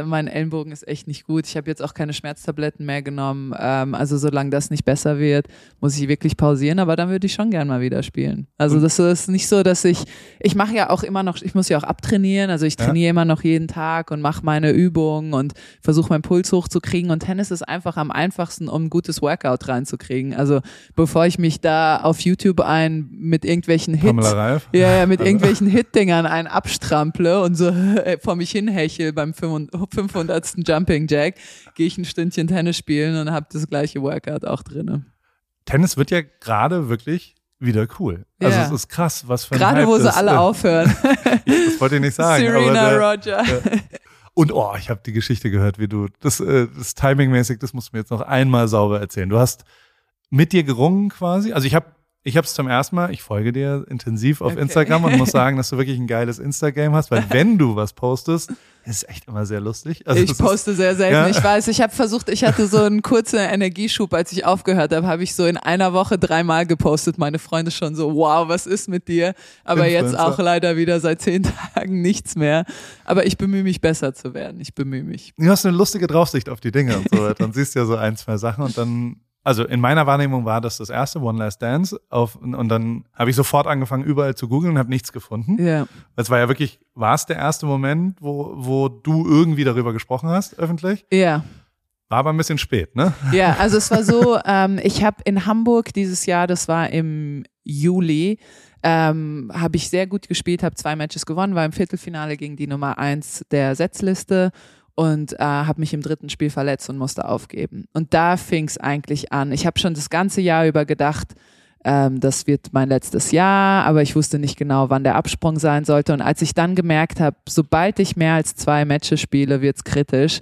mein Ellenbogen ist echt nicht gut. Ich habe jetzt auch keine Schmerztabletten mehr genommen. Ähm, also solange das nicht besser wird, muss ich wirklich pausieren. Aber dann würde ich schon gern mal wieder spielen. Also das ist nicht so, dass ich, ich mache ja auch immer noch, ich muss ja auch abtrainieren. Also ich Ja. trainiere immer noch jeden Tag und mache meine Übungen und versuche meinen Puls hochzukriegen. Und Tennis ist einfach am einfachsten, um ein gutes Workout reinzukriegen. Also bevor ich mich da auf YouTube ein mit irgendwelchen Reif? ja, ja, mit Also- irgendwelchen Hit-Dingern einen abstrample und so äh, vor mich hinhechel beim 500. Jumping Jack, gehe ich ein Stündchen Tennis spielen und habe das gleiche Workout auch drinne. Tennis wird ja gerade wirklich wieder cool. Also, Ja. es ist krass, was für ein Gerade Hype wo sie das, alle äh, aufhören. [laughs] Das wollte ich nicht sagen. Serena der, Roger. Und oh, ich habe die Geschichte gehört, wie du das, äh, das timingmäßig, das musst du mir jetzt noch einmal sauber erzählen. Du hast mit dir gerungen quasi. Also ich habe ich habe es zum ersten Mal, ich folge dir intensiv auf okay. Instagram und muss [laughs] sagen, dass du wirklich ein geiles Instagram hast, weil wenn du was postest, ist echt immer sehr lustig. Also ich poste sehr selten. Ja. Ich weiß, ich habe versucht, ich hatte so einen kurzen Energieschub, als ich aufgehört habe, habe ich so in einer Woche dreimal gepostet. Meine Freunde schon so, wow, was ist mit dir? Aber Influencer. jetzt auch leider wieder seit zehn [laughs] Tagen nichts mehr. Aber ich bemühe mich besser zu werden. Ich bemühe mich. Du hast eine lustige Draufsicht auf die Dinge und so. Dann siehst du ja so ein, zwei Sachen und dann also in meiner Wahrnehmung war das das erste One Last Dance auf, und dann habe ich sofort angefangen überall zu googeln und habe nichts gefunden. Ja. Es war ja wirklich, war es der erste Moment, wo, wo du irgendwie darüber gesprochen hast öffentlich? Ja. War aber ein bisschen spät, ne? Ja, [laughs] also es war so, ähm, ich habe in Hamburg dieses Jahr, das war im Juli, ähm, habe ich sehr gut gespielt, habe zwei Matches gewonnen, war im Viertelfinale gegen die Nummer eins der Setzliste und äh, habe mich im dritten Spiel verletzt und musste aufgeben. Und da fing es eigentlich an. Ich habe schon das ganze Jahr über gedacht, ähm, das wird mein letztes Jahr, aber ich wusste nicht genau, wann der Absprung sein sollte. Und als ich dann gemerkt habe, sobald ich mehr als zwei Matches spiele, wird's kritisch,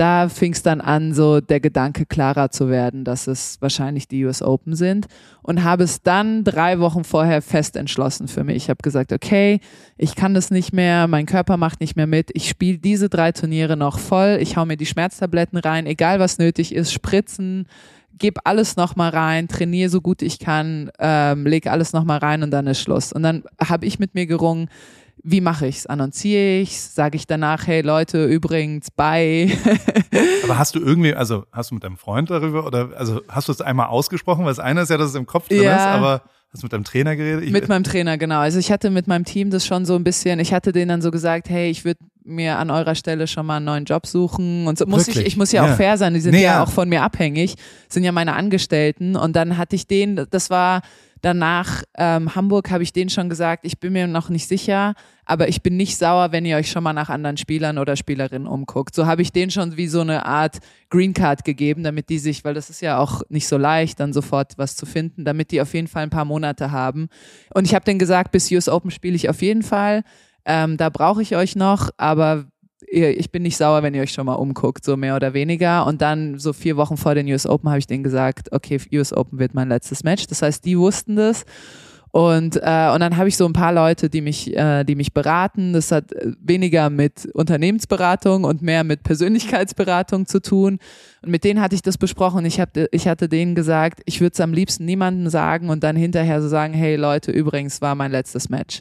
da fing es dann an, so der Gedanke klarer zu werden, dass es wahrscheinlich die US Open sind und habe es dann drei Wochen vorher fest entschlossen für mich. Ich habe gesagt, okay, ich kann das nicht mehr, mein Körper macht nicht mehr mit, ich spiele diese drei Turniere noch voll, ich hau mir die Schmerztabletten rein, egal was nötig ist, Spritzen, gebe alles nochmal rein, trainiere so gut ich kann, ähm, leg alles nochmal rein und dann ist Schluss. Und dann habe ich mit mir gerungen, wie mache ich es? Annonziere ich es? Sage ich danach, hey Leute, übrigens, bye. [laughs] Aber hast du irgendwie, also hast du mit deinem Freund darüber oder also hast du es einmal ausgesprochen? Weil das eine ist ja, dass es im Kopf drin ja. ist, aber Hast du mit deinem Trainer geredet? Ich mit meinem Trainer, genau. Also ich hatte mit meinem Team das schon so ein bisschen, ich hatte denen dann so gesagt, hey, ich würde mir an eurer Stelle schon mal einen neuen Job suchen und so. Muss ich, ich muss ja, ja, auch fair sein, die sind nee, ja, ja. auch von mir abhängig, sind ja meine Angestellten. Und dann hatte ich den, das war Danach ähm, Hamburg habe ich denen schon gesagt, ich bin mir noch nicht sicher, aber ich bin nicht sauer, wenn ihr euch schon mal nach anderen Spielern oder Spielerinnen umguckt. So habe ich denen schon wie so eine Art Green Card gegeben, damit die sich, weil das ist ja auch nicht so leicht, dann sofort was zu finden, damit die auf jeden Fall ein paar Monate haben. Und ich habe denen gesagt, bis US Open spiele ich auf jeden Fall. Ähm, da brauche ich euch noch, aber ich bin nicht sauer, wenn ihr euch schon mal umguckt, so mehr oder weniger. Und dann so vier Wochen vor den US Open habe ich denen gesagt, okay, US Open wird mein letztes Match. Das heißt, die wussten das. Und, äh, und dann habe ich so ein paar Leute, die mich, äh, die mich beraten. Das hat weniger mit Unternehmensberatung und mehr mit Persönlichkeitsberatung zu tun. Und mit denen hatte ich das besprochen. Ich, hab, ich hatte denen gesagt, ich würde es am liebsten niemandem sagen und dann hinterher so sagen, hey Leute, übrigens war mein letztes Match.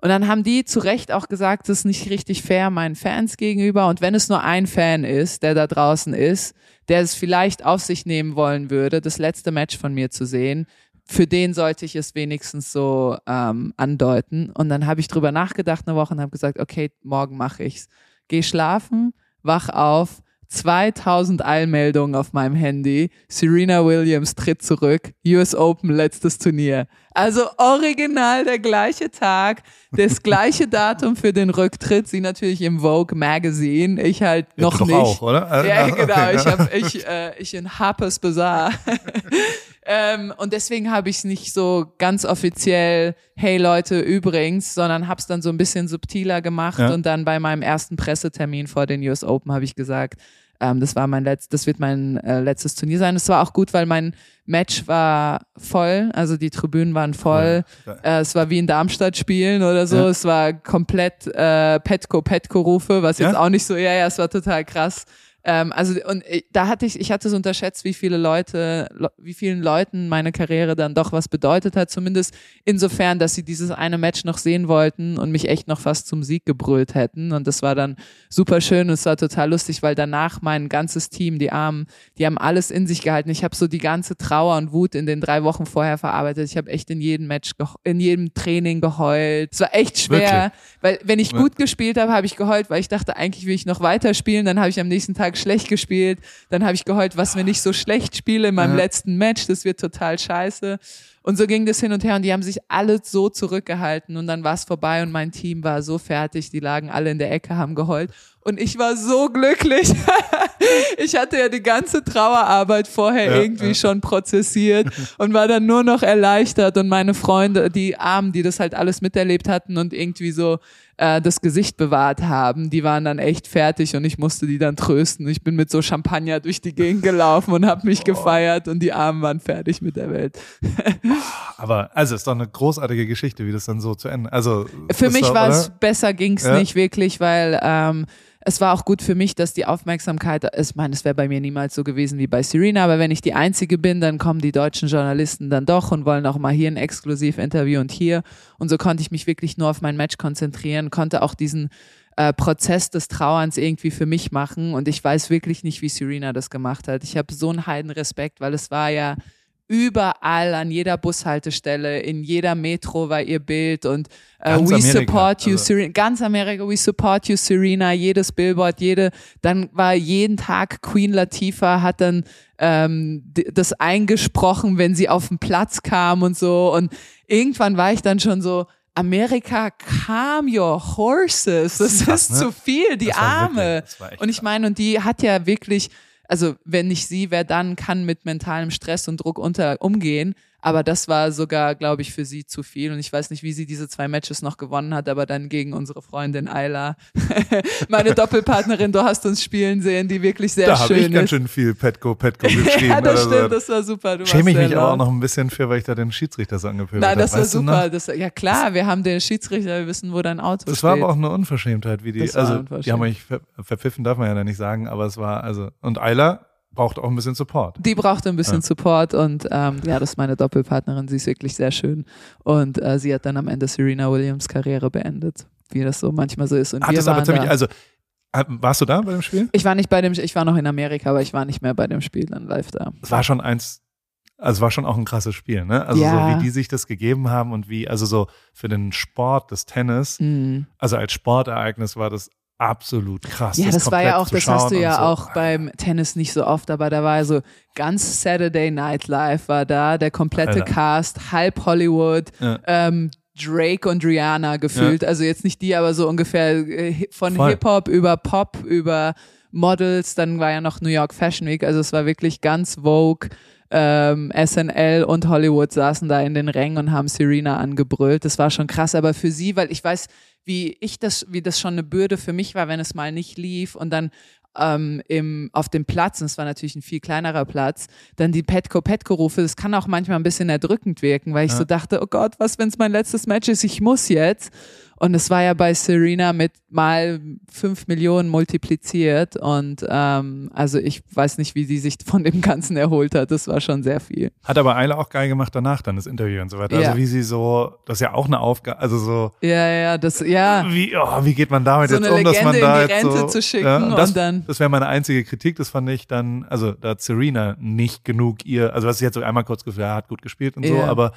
Und dann haben die zu Recht auch gesagt, das ist nicht richtig fair meinen Fans gegenüber. Und wenn es nur ein Fan ist, der da draußen ist, der es vielleicht auf sich nehmen wollen würde, das letzte Match von mir zu sehen, für den sollte ich es wenigstens so ähm, andeuten. Und dann habe ich drüber nachgedacht eine Woche und habe gesagt, okay, morgen mache ich's. Geh schlafen, wach auf, 2000 Eilmeldungen auf meinem Handy. Serena Williams tritt zurück. US Open, letztes Turnier. Also original der gleiche Tag, das gleiche Datum für den Rücktritt. Sie natürlich im Vogue Magazine. Ich halt ja, noch nicht. Auch, oder? Ja, genau. Ich habe [laughs] ich, äh, ich in Harper's Bazaar. [laughs] ähm, und deswegen habe ich es nicht so ganz offiziell, hey Leute, übrigens, sondern habe es dann so ein bisschen subtiler gemacht. Ja. Und dann bei meinem ersten Pressetermin vor den US Open habe ich gesagt, ähm, das war mein letztes, das wird mein äh, letztes Turnier sein. Es war auch gut, weil mein Match war voll, also die Tribünen waren voll. Ja. Äh, es war wie in Darmstadt spielen oder so. Ja. Es war komplett äh, Petco Petco Rufe, was jetzt ja? auch nicht so. Ja, ja, es war total krass. Ähm, also und äh, da hatte ich, ich hatte es unterschätzt, wie viele Leute, wie vielen Leuten meine Karriere dann doch was bedeutet hat. Zumindest insofern, dass sie dieses eine Match noch sehen wollten und mich echt noch fast zum Sieg gebrüllt hätten. Und das war dann super schön und es war total lustig, weil danach mein ganzes Team, die Armen, die haben alles in sich gehalten. Ich habe so die ganze Trauer und Wut in den drei Wochen vorher verarbeitet. Ich habe echt in jedem Match, in jedem Training geheult. Es war echt schwer, Wirklich? weil wenn ich gut gespielt habe, habe ich geheult, weil ich dachte, eigentlich will ich noch weiter spielen. Dann habe ich am nächsten Tag Tag schlecht gespielt. Dann habe ich geheult, was wenn ich so schlecht spiele in meinem ja. letzten Match, das wird total scheiße. Und so ging das hin und her und die haben sich alle so zurückgehalten und dann war es vorbei und mein Team war so fertig, die lagen alle in der Ecke, haben geheult. Und ich war so glücklich. [laughs] ich hatte ja die ganze Trauerarbeit vorher ja, irgendwie ja. schon prozessiert und war dann nur noch erleichtert. Und meine Freunde, die Armen, die das halt alles miterlebt hatten und irgendwie so äh, das Gesicht bewahrt haben, die waren dann echt fertig und ich musste die dann trösten. Ich bin mit so Champagner durch die Gegend gelaufen und habe mich oh. gefeiert und die Armen waren fertig mit der Welt. [laughs] Aber also ist doch eine großartige Geschichte, wie das dann so zu Ende. Also für mich war es besser ging's ja? nicht wirklich, weil ähm, es war auch gut für mich, dass die Aufmerksamkeit, ich meine, es wäre bei mir niemals so gewesen wie bei Serena, aber wenn ich die Einzige bin, dann kommen die deutschen Journalisten dann doch und wollen auch mal hier ein Exklusiv-Interview und hier. Und so konnte ich mich wirklich nur auf mein Match konzentrieren, konnte auch diesen äh, Prozess des Trauerns irgendwie für mich machen. Und ich weiß wirklich nicht, wie Serena das gemacht hat. Ich habe so einen Heidenrespekt, weil es war ja überall an jeder Bushaltestelle, in jeder Metro war ihr Bild und uh, we Amerika, support you, also. Serena, ganz Amerika, we support you, Serena, jedes Billboard, jede, dann war jeden Tag Queen Latifah hat dann ähm, das eingesprochen, wenn sie auf den Platz kam und so und irgendwann war ich dann schon so, Amerika, calm your horses, das ist, krass, ne? zu viel, die Arme. Wirklich, und ich meine, und die hat ja wirklich also wenn nicht sie, wer dann kann mit mentalem Stress und Druck unter umgehen. Aber das war sogar, glaube ich, für sie zu viel. Und ich weiß nicht, wie sie diese zwei Matches noch gewonnen hat, aber dann gegen unsere Freundin Ayla, [laughs] meine Doppelpartnerin, du hast uns spielen sehen, die wirklich sehr da schön ist. Da habe ich ganz schön viel Petko, Petko geschrieben. [laughs] ja, das stimmt, das war super. Du Schäme ich mich aber auch noch ein bisschen für, weil ich da den Schiedsrichter so angepöbelt habe. Nein, das war super. Das, ja klar, wir haben den Schiedsrichter, wir wissen, wo dein Auto ist. Das steht. war aber auch eine Unverschämtheit, wie die, also die haben mich ver verpfiffen, darf man ja nicht sagen, aber es war, also, und Ayla, braucht auch ein bisschen Support. Die braucht ein bisschen ja. Support und ähm, ja, das ist meine Doppelpartnerin. Sie ist wirklich sehr schön und äh, sie hat dann am Ende Serena Williams Karriere beendet, wie das so manchmal so ist. Und hat es aber ziemlich, also warst du da bei dem Spiel? Ich war nicht bei dem, ich war noch in Amerika, aber ich war nicht mehr bei dem Spiel dann live da. Es war schon eins, also es war schon auch ein krasses Spiel, ne? Also ja. so wie die sich das gegeben haben und wie, also so für den Sport des Tennis, mhm. also als Sportereignis war das absolut krass. Ja, das, das war ja auch, das hast du ja so. auch beim Tennis nicht so oft, aber da war so ganz Saturday Night Live war da, der komplette Alter. Cast, halb Hollywood, ja. ähm, Drake und Rihanna gefühlt. Ja. Also jetzt nicht die, aber so ungefähr äh, von Hip-Hop über Pop, über Models, dann war ja noch New York Fashion Week, also es war wirklich ganz Vogue. Ähm, SNL und Hollywood saßen da in den Rängen und haben Serena angebrüllt. Das war schon krass, aber für sie, weil ich weiß, wie ich das, wie das schon eine Bürde für mich war, wenn es mal nicht lief und dann ähm, im, auf dem Platz, und es war natürlich ein viel kleinerer Platz, dann die Petko-Petko-Rufe, das kann auch manchmal ein bisschen erdrückend wirken, weil ich ja. so dachte, oh Gott, was, wenn es mein letztes Match ist, ich muss jetzt. Und es war ja bei Serena mit mal fünf Millionen multipliziert. Und ähm, also ich weiß nicht, wie sie sich von dem Ganzen erholt hat. Das war schon sehr viel. Hat aber Eile auch geil gemacht danach, dann das Interview und so weiter. Also ja. Also wie sie so, das ist ja auch eine Aufgabe, also so. Ja, ja, das, ja. Wie, oh, wie geht man damit so jetzt um, dass man da in die Rente jetzt so, zu schicken ja, das, und dann. Das wäre meine einzige Kritik. Das fand ich dann, also da hat Serena nicht genug ihr, also was sie jetzt so einmal kurz gesagt, ja, hat gut gespielt und so, aber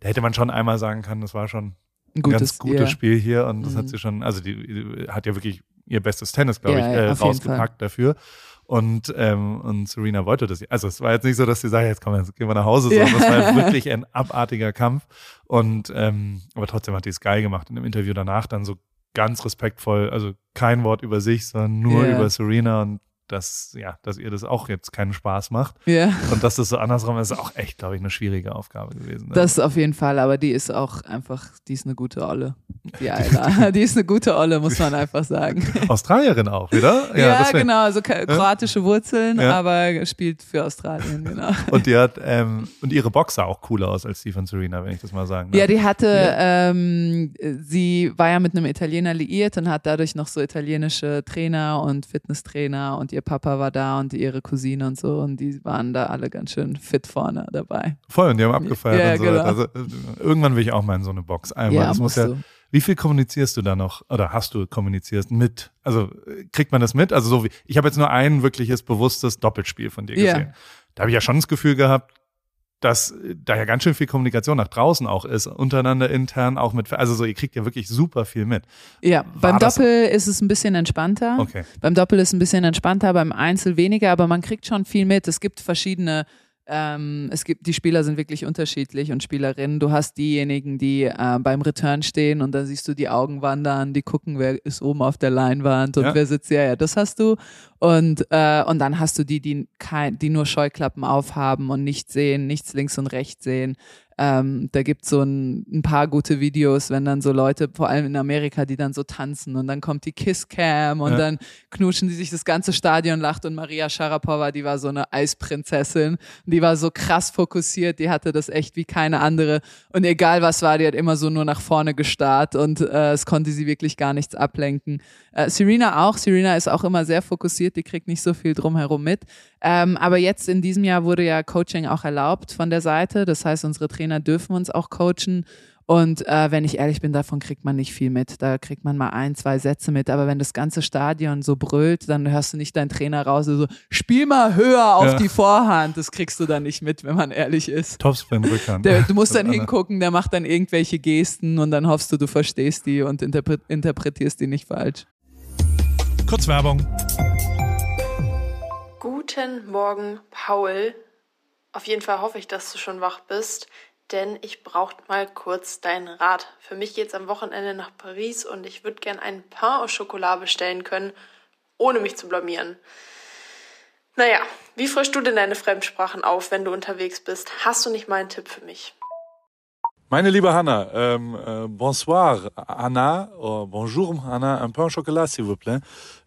da hätte man schon einmal sagen können, das war schon ein gutes, ganz gutes ja. Spiel hier und das mhm. hat sie schon, also die, die, hat ja wirklich ihr bestes Tennis, glaube ja, ich, äh, rausgepackt dafür. Und, ähm, und Serena wollte das. Also es war jetzt nicht so, dass sie sagt, jetzt komm, jetzt gehen wir nach Hause, sondern es war [laughs] wirklich ein abartiger Kampf. Und ähm, aber trotzdem hat die es geil gemacht. In dem Interview danach dann so ganz respektvoll, also kein Wort über sich, sondern nur yeah. über Serena und dass, ja, dass ihr das auch jetzt keinen Spaß macht. Ja. Und dass das so andersrum ist, auch echt, glaube ich, eine schwierige Aufgabe gewesen. Ne? Das auf jeden Fall, aber die ist auch einfach, die ist eine gute Olle. Die Ayla. [laughs] die ist eine gute Olle, muss man einfach sagen. [laughs] Australierin auch, wieder? [laughs] Ja, ja genau, also kroatische Wurzeln, ja. aber spielt für Australien, genau. Und die hat, ähm, und ihre Box sah auch cooler aus als die von Serena, wenn ich das mal sagen darf. Ja, die hatte, ja. Ähm, sie war ja mit einem Italiener liiert und hat dadurch noch so italienische Trainer und Fitnesstrainer und ihr Papa war da und ihre Cousine und so und die waren da alle ganz schön fit vorne dabei. Voll, und die haben abgefeiert ja, und so. Genau. Also irgendwann will ich auch mal in so eine Box einmal. Ja, das muss ja. Du. Wie viel kommunizierst du da noch oder hast du kommuniziert mit? Also kriegt man das mit? Also so wie ich habe jetzt nur ein wirkliches bewusstes Doppelspiel von dir gesehen. Ja. Da habe ich ja schon das Gefühl gehabt, dass da ja ganz schön viel Kommunikation nach draußen auch ist, untereinander intern, auch mit, also so, ihr kriegt ja wirklich super viel mit. Ja, War beim Doppel ist es ein bisschen entspannter. Okay. Beim Doppel ist es ein bisschen entspannter, beim Einzel weniger, aber man kriegt schon viel mit. Es gibt verschiedene Ähm, es gibt, die Spieler sind wirklich unterschiedlich und Spielerinnen. Du hast diejenigen, die äh, beim Return stehen und dann siehst du die Augen wandern, die gucken, wer ist oben auf der Leinwand und ja. wer sitzt, ja, ja, das hast du. Und, äh, und dann hast du die, die, kein, die nur Scheuklappen aufhaben und nichts sehen, nichts links und rechts sehen. Ähm, da gibt es so ein, ein, paar gute Videos, wenn dann so Leute, vor allem in Amerika, die dann so tanzen und dann kommt die Kisscam und ja. dann knuschen die sich das ganze Stadion lacht und Maria Sharapova, die war so eine Eisprinzessin, die war so krass fokussiert, die hatte das echt wie keine andere und egal was war, die hat immer so nur nach vorne gestarrt und äh, es konnte sie wirklich gar nichts ablenken. Äh, Serena auch, Serena ist auch immer sehr fokussiert, die kriegt nicht so viel drumherum mit. Ähm, aber jetzt in diesem Jahr wurde ja Coaching auch erlaubt von der Seite. Das heißt, unsere Trainer dürfen uns auch coachen. Und äh, wenn ich ehrlich bin, davon kriegt man nicht viel mit. Da kriegt man mal ein, zwei Sätze mit. Aber wenn das ganze Stadion so brüllt, dann hörst du nicht deinen Trainer raus, so spiel mal höher auf ja. die Vorhand. Das kriegst du dann nicht mit, wenn man ehrlich ist. Topspin Rückhand. Der, du musst dann hingucken, der macht dann irgendwelche Gesten und dann hoffst du, du verstehst die und interpre interpretierst die nicht falsch. Kurzwerbung. Guten Morgen, Paul. Auf jeden Fall hoffe ich, dass du schon wach bist, denn ich brauche mal kurz deinen Rat. Für mich geht es am Wochenende nach Paris und ich würde gern einen Pain au Chocolat bestellen können, ohne mich zu blamieren. Naja, wie frischst du denn deine Fremdsprachen auf, wenn du unterwegs bist? Hast du nicht mal einen Tipp für mich? Meine liebe Hanna, ähm, äh, bonsoir Anna, oh, bonjour Anna, un pain au chocolat s'il vous plaît.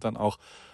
dann auch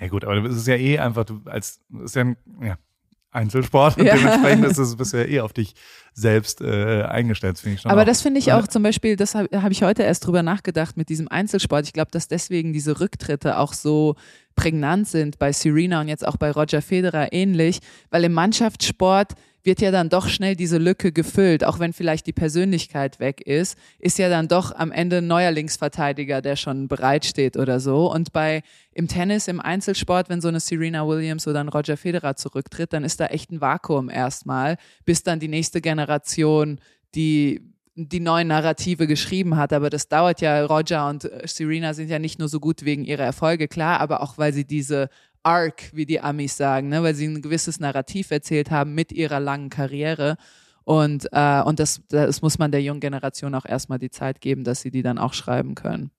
Ja gut, aber es ist ja eh einfach, du als ist ja, ja Einzelsport und ja. dementsprechend ist es bisher eh auf dich selbst äh, eingestellt, finde ich schon. Aber auch, das finde ich auch zum Beispiel, das habe hab ich heute erst drüber nachgedacht mit diesem Einzelsport. Ich glaube, dass deswegen diese Rücktritte auch so prägnant sind bei Serena und jetzt auch bei Roger Federer ähnlich, weil im Mannschaftssport wird ja dann doch schnell diese Lücke gefüllt, auch wenn vielleicht die Persönlichkeit weg ist, ist ja dann doch am Ende ein neuer Linksverteidiger, der schon bereitsteht oder so. Und bei im Tennis, im Einzelsport, wenn so eine Serena Williams oder ein Roger Federer zurücktritt, dann ist da echt ein Vakuum erstmal, bis dann die nächste Generation die die neuen Narrative geschrieben hat. Aber das dauert ja. Roger und Serena sind ja nicht nur so gut wegen ihrer Erfolge, klar, aber auch weil sie diese Arc, wie die Amis sagen, ne? weil sie ein gewisses Narrativ erzählt haben mit ihrer langen Karriere. Und, äh, und das, das muss man der jungen Generation auch erstmal die Zeit geben, dass sie die dann auch schreiben können.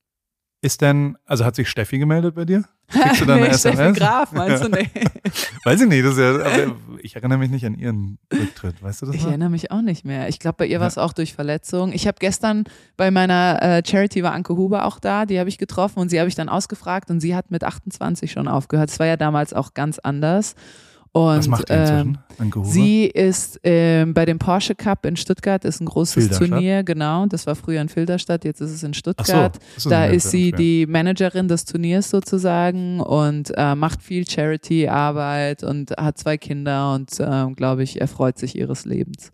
Ist denn, also hat sich Steffi gemeldet bei dir? Kriegst du [laughs] dann nee, eine SMS? Steffi Graf, meinst du? Nee. [laughs] Weiß ich nicht, das ist ja, [laughs] aber ich erinnere mich nicht an ihren Rücktritt, weißt du das? Ich mal? erinnere mich auch nicht mehr. Ich glaube, bei ihr war es auch durch Verletzung. Ich habe gestern bei meiner äh, Charity war Anke Huber auch da, die habe ich getroffen und sie habe ich dann ausgefragt und sie hat mit 28 schon aufgehört. Es war ja damals auch ganz anders. Und, Was macht die inzwischen? Ähm, sie ist ähm, bei dem Porsche Cup in Stuttgart, ist ein großes Turnier, genau. Das war früher in Filderstadt, jetzt ist es in Stuttgart. So, da ist sie die Managerin des Turniers sozusagen und äh, macht viel Charity-Arbeit und hat zwei Kinder und, äh, glaube ich, erfreut sich ihres Lebens.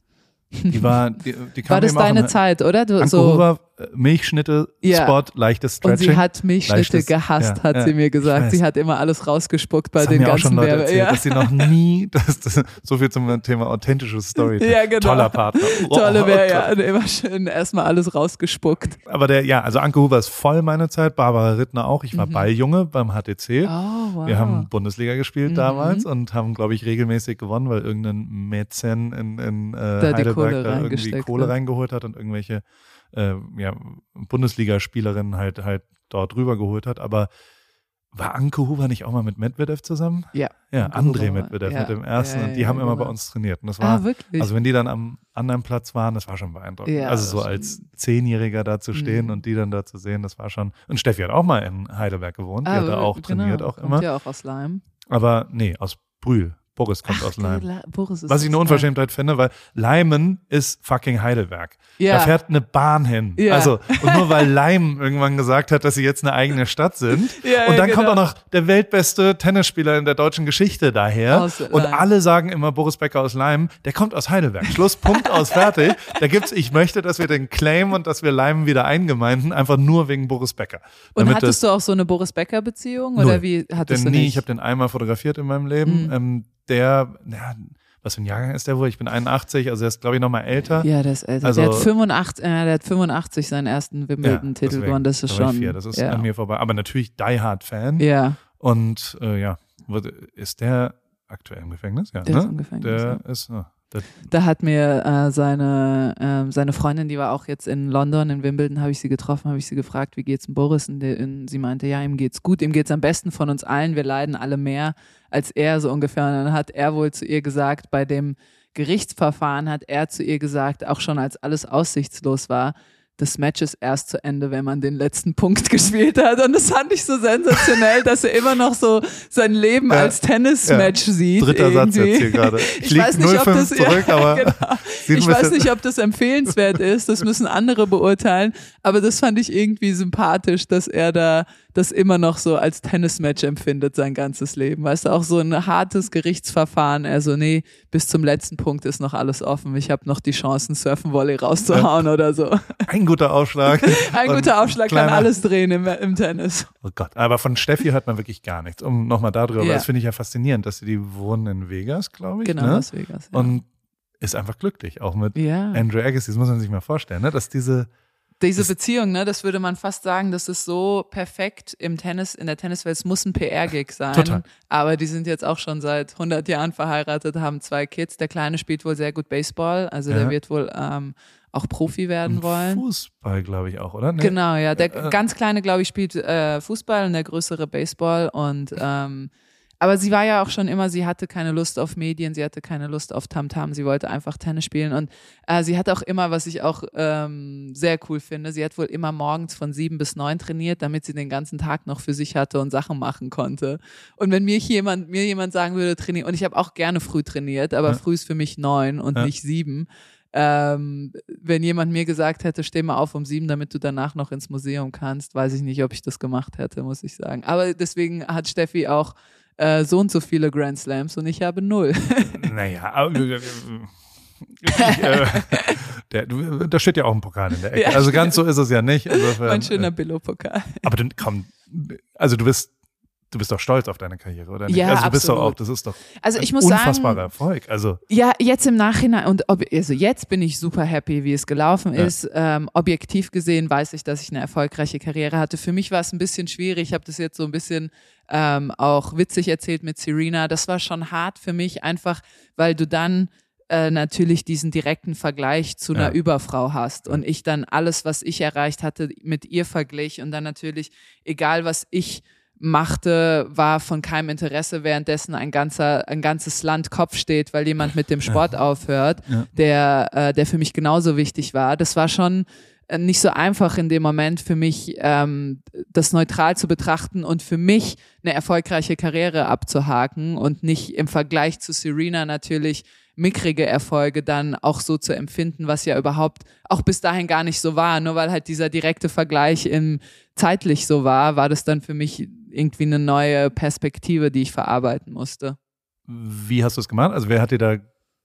Die [laughs] war, die, die kam war das deine Zeit, oder? Du, so äh, Milchschnitte, ja. Spot, leichtes Stretching. Und sie hat Milchschnitte leichtes, gehasst, ja, hat ja, sie mir gesagt. Sie hat immer alles rausgespuckt bei das den ganzen Leute erzählt, ja. dass sie noch nie, [laughs] das, das, so viel zum Thema authentisches Story. [laughs] Ja, genau. Toller Partner. Oh, Tolle wäre ja immer schön erstmal alles rausgespuckt. Aber der, ja, also Anke Huber ist voll meine Zeit, Barbara Rittner auch. Ich war mhm. Balljunge beim HTC. Oh, wow. Wir haben Bundesliga gespielt mhm. damals und haben, glaube ich, regelmäßig gewonnen, weil irgendein Mäzen in, in äh, Heidelberg da irgendwie Kohle reingeholt hat und irgendwelche äh, ja, Bundesligaspielerinnen halt halt dort rüber geholt hat. Aber war Anke Huber nicht auch mal mit Medvedev zusammen? Ja. Ja, André Medvedev ja. mit dem ersten. Ja, ja, und die haben immer genau. bei uns trainiert. Und das war, ah, wirklich? also wenn die dann am anderen Platz waren, das war schon beeindruckend. also so als Zehnjähriger da zu stehen mhm. und die dann da zu sehen, das war schon. Und Steffi hat auch mal in Heidelberg gewohnt. Ah, die hat da auch genau. trainiert auch immer. Kommt ja auch aus Leim. Aber nee, aus Brühl. Boris kommt Ach, aus Leim. Was ich eine Unverschämtheit finde, weil Leimen ist fucking Heidelberg. Ja. Da fährt eine Bahn hin. Ja. Also, und nur weil Leim irgendwann gesagt hat, dass sie jetzt eine eigene Stadt sind. [laughs] Ja, und dann genau. kommt auch noch der weltbeste Tennisspieler in der deutschen Geschichte daher. Aus und Leim. alle sagen immer Boris Becker aus Leim, der kommt aus Heidelberg. Schluss, Punkt aus, fertig. Da gibt's, ich möchte, dass wir den Claim und dass wir Leimen wieder eingemeinden, einfach nur wegen Boris Becker. Und hattest du auch so eine Boris Becker Beziehung? Oder wie hattest denn du nie, nicht? Ich habe den einmal fotografiert in meinem Leben. Mhm. Ähm, der, ja, was für ein Jahrgang ist der wohl? Ich bin 81, also er ist, glaube ich, noch mal älter. Ja, der ist älter. Also, der, hat 85, äh, der hat 85 seinen ersten Wimbledon-Titel ja, gewonnen. Das ist schon. Vier. Das ist ja. an mir vorbei. Aber natürlich Die Hard-Fan. Ja. Und äh, ja, ist der aktuell im Gefängnis? Ja, der ne? ist im Gefängnis. Der ja. ist. Oh, da hat mir äh, seine, äh, seine Freundin, die war auch jetzt in London, in Wimbledon, habe ich sie getroffen, habe ich sie gefragt, wie geht's dem Boris? Und, der, und, sie meinte, ja, ihm geht's gut, ihm geht's am besten von uns allen, wir leiden alle mehr als er, so ungefähr. Und dann hat er wohl zu ihr gesagt, bei dem Gerichtsverfahren hat er zu ihr gesagt, auch schon als alles aussichtslos war, das Match ist erst zu Ende, wenn man den letzten Punkt [laughs] gespielt hat. Und das fand ich so sensationell, dass er immer noch so sein Leben ja, als Tennismatch ja. sieht. Dritter irgendwie. Satz jetzt hier gerade. Ich, ich weiß nicht, ob das, zurück, ja, genau. [laughs] ich weiß nicht, ob das empfehlenswert ist. Das müssen andere beurteilen. Aber das fand ich irgendwie sympathisch, dass er da das immer noch so als Tennismatch empfindet, sein ganzes Leben. Weißt du, auch so ein hartes Gerichtsverfahren. Also, nee, bis zum letzten Punkt ist noch alles offen. Ich habe noch die Chancen, Surfen-Volley rauszuhauen oder so. Ein guter Aufschlag. [laughs] Ein guter Aufschlag kann alles drehen im, im, Tennis. Oh Gott, aber von Steffi hört man wirklich gar nichts. Um nochmal darüber, ja. das finde ich ja faszinierend, dass sie die wohnen in Vegas, glaube ich. Genau, ne? Las Vegas. Ja. Und ist einfach glücklich, auch mit ja. Andrew Agassi. Das muss man sich mal vorstellen, ne? dass diese diese Beziehung, ne, das würde man fast sagen, das ist so perfekt im Tennis, in der Tenniswelt. Es muss ein PR-Gig sein. Total. Aber die sind jetzt auch schon seit 100 Jahren verheiratet, haben zwei Kids. Der Kleine spielt wohl sehr gut Baseball, also ja. der wird wohl ähm, auch Profi werden wollen. Fußball, glaube ich auch, oder? Nee. Genau, ja. Der äh, ganz Kleine, glaube ich, spielt äh, Fußball und der größere Baseball und ähm, aber sie war ja auch schon immer, sie hatte keine Lust auf Medien, sie hatte keine Lust auf Tamtam, -Tam, sie wollte einfach Tennis spielen und äh, sie hat auch immer, was ich auch ähm, sehr cool finde, sie hat wohl immer morgens von sieben bis neun trainiert, damit sie den ganzen Tag noch für sich hatte und Sachen machen konnte. Und wenn mir jemand, mir jemand sagen würde, trainieren, und ich habe auch gerne früh trainiert, aber ja. früh ist für mich neun und ja. nicht sieben. Ähm, wenn jemand mir gesagt hätte, steh mal auf um sieben, damit du danach noch ins Museum kannst, weiß ich nicht, ob ich das gemacht hätte, muss ich sagen. Aber deswegen hat Steffi auch äh, so und so viele Grand Slams und ich habe null. [laughs] naja, aber, äh, ich, äh, der, da steht ja auch ein Pokal in der Ecke. Ja, also ganz so ist es ja nicht. Insofern, mein schöner äh, Billo-Pokal. Aber dann komm, also du bist Du bist doch stolz auf deine Karriere, oder nicht? Ja, also du bist doch auch, das ist doch also ich muss unfassbarer sagen, Erfolg. Also ja, jetzt im Nachhinein und ob, also jetzt bin ich super happy, wie es gelaufen ja. ist. Ähm, objektiv gesehen weiß ich, dass ich eine erfolgreiche Karriere hatte. Für mich war es ein bisschen schwierig. Ich habe das jetzt so ein bisschen ähm, auch witzig erzählt mit Serena. Das war schon hart für mich, einfach weil du dann äh, natürlich diesen direkten Vergleich zu einer ja. Überfrau hast und ich dann alles, was ich erreicht hatte, mit ihr verglich und dann natürlich, egal was ich machte, war von keinem Interesse, währenddessen ein ganzer, ein ganzes Land Kopf steht, weil jemand mit dem Sport ja. aufhört, ja. der, äh, der für mich genauso wichtig war. Das war schon äh, nicht so einfach in dem Moment für mich, ähm, das neutral zu betrachten und für mich eine erfolgreiche Karriere abzuhaken und nicht im Vergleich zu Serena natürlich mickrige Erfolge dann auch so zu empfinden, was ja überhaupt auch bis dahin gar nicht so war. Nur weil halt dieser direkte Vergleich im zeitlich so war, war das dann für mich irgendwie eine neue Perspektive, die ich verarbeiten musste. Wie hast du es gemacht? Also wer hat dir da,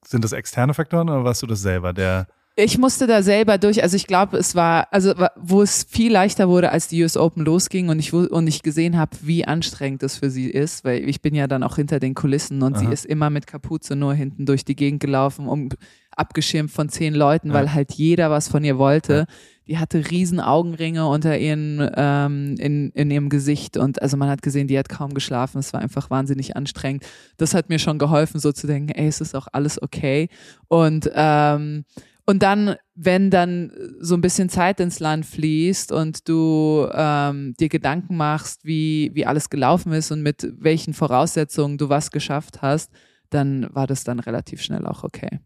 sind das externe Faktoren oder warst du das selber, der ich musste da selber durch, also ich glaube, es war, also wo es viel leichter wurde, als die US Open losging und ich und ich gesehen habe, wie anstrengend das für sie ist, weil ich bin ja dann auch hinter den Kulissen und Aha. sie ist immer mit Kapuze nur hinten durch die Gegend gelaufen, um abgeschirmt von zehn Leuten, ja. weil halt jeder was von ihr wollte. Ja. Die hatte riesen Augenringe unter ihren ähm, in, in ihrem Gesicht und also man hat gesehen, die hat kaum geschlafen. Es war einfach wahnsinnig anstrengend. Das hat mir schon geholfen, so zu denken, ey, es ist auch alles okay und ähm, und dann, wenn dann so ein bisschen Zeit ins Land fließt und du ähm, dir Gedanken machst, wie, wie alles gelaufen ist und mit welchen Voraussetzungen du was geschafft hast, dann war das dann relativ schnell auch okay.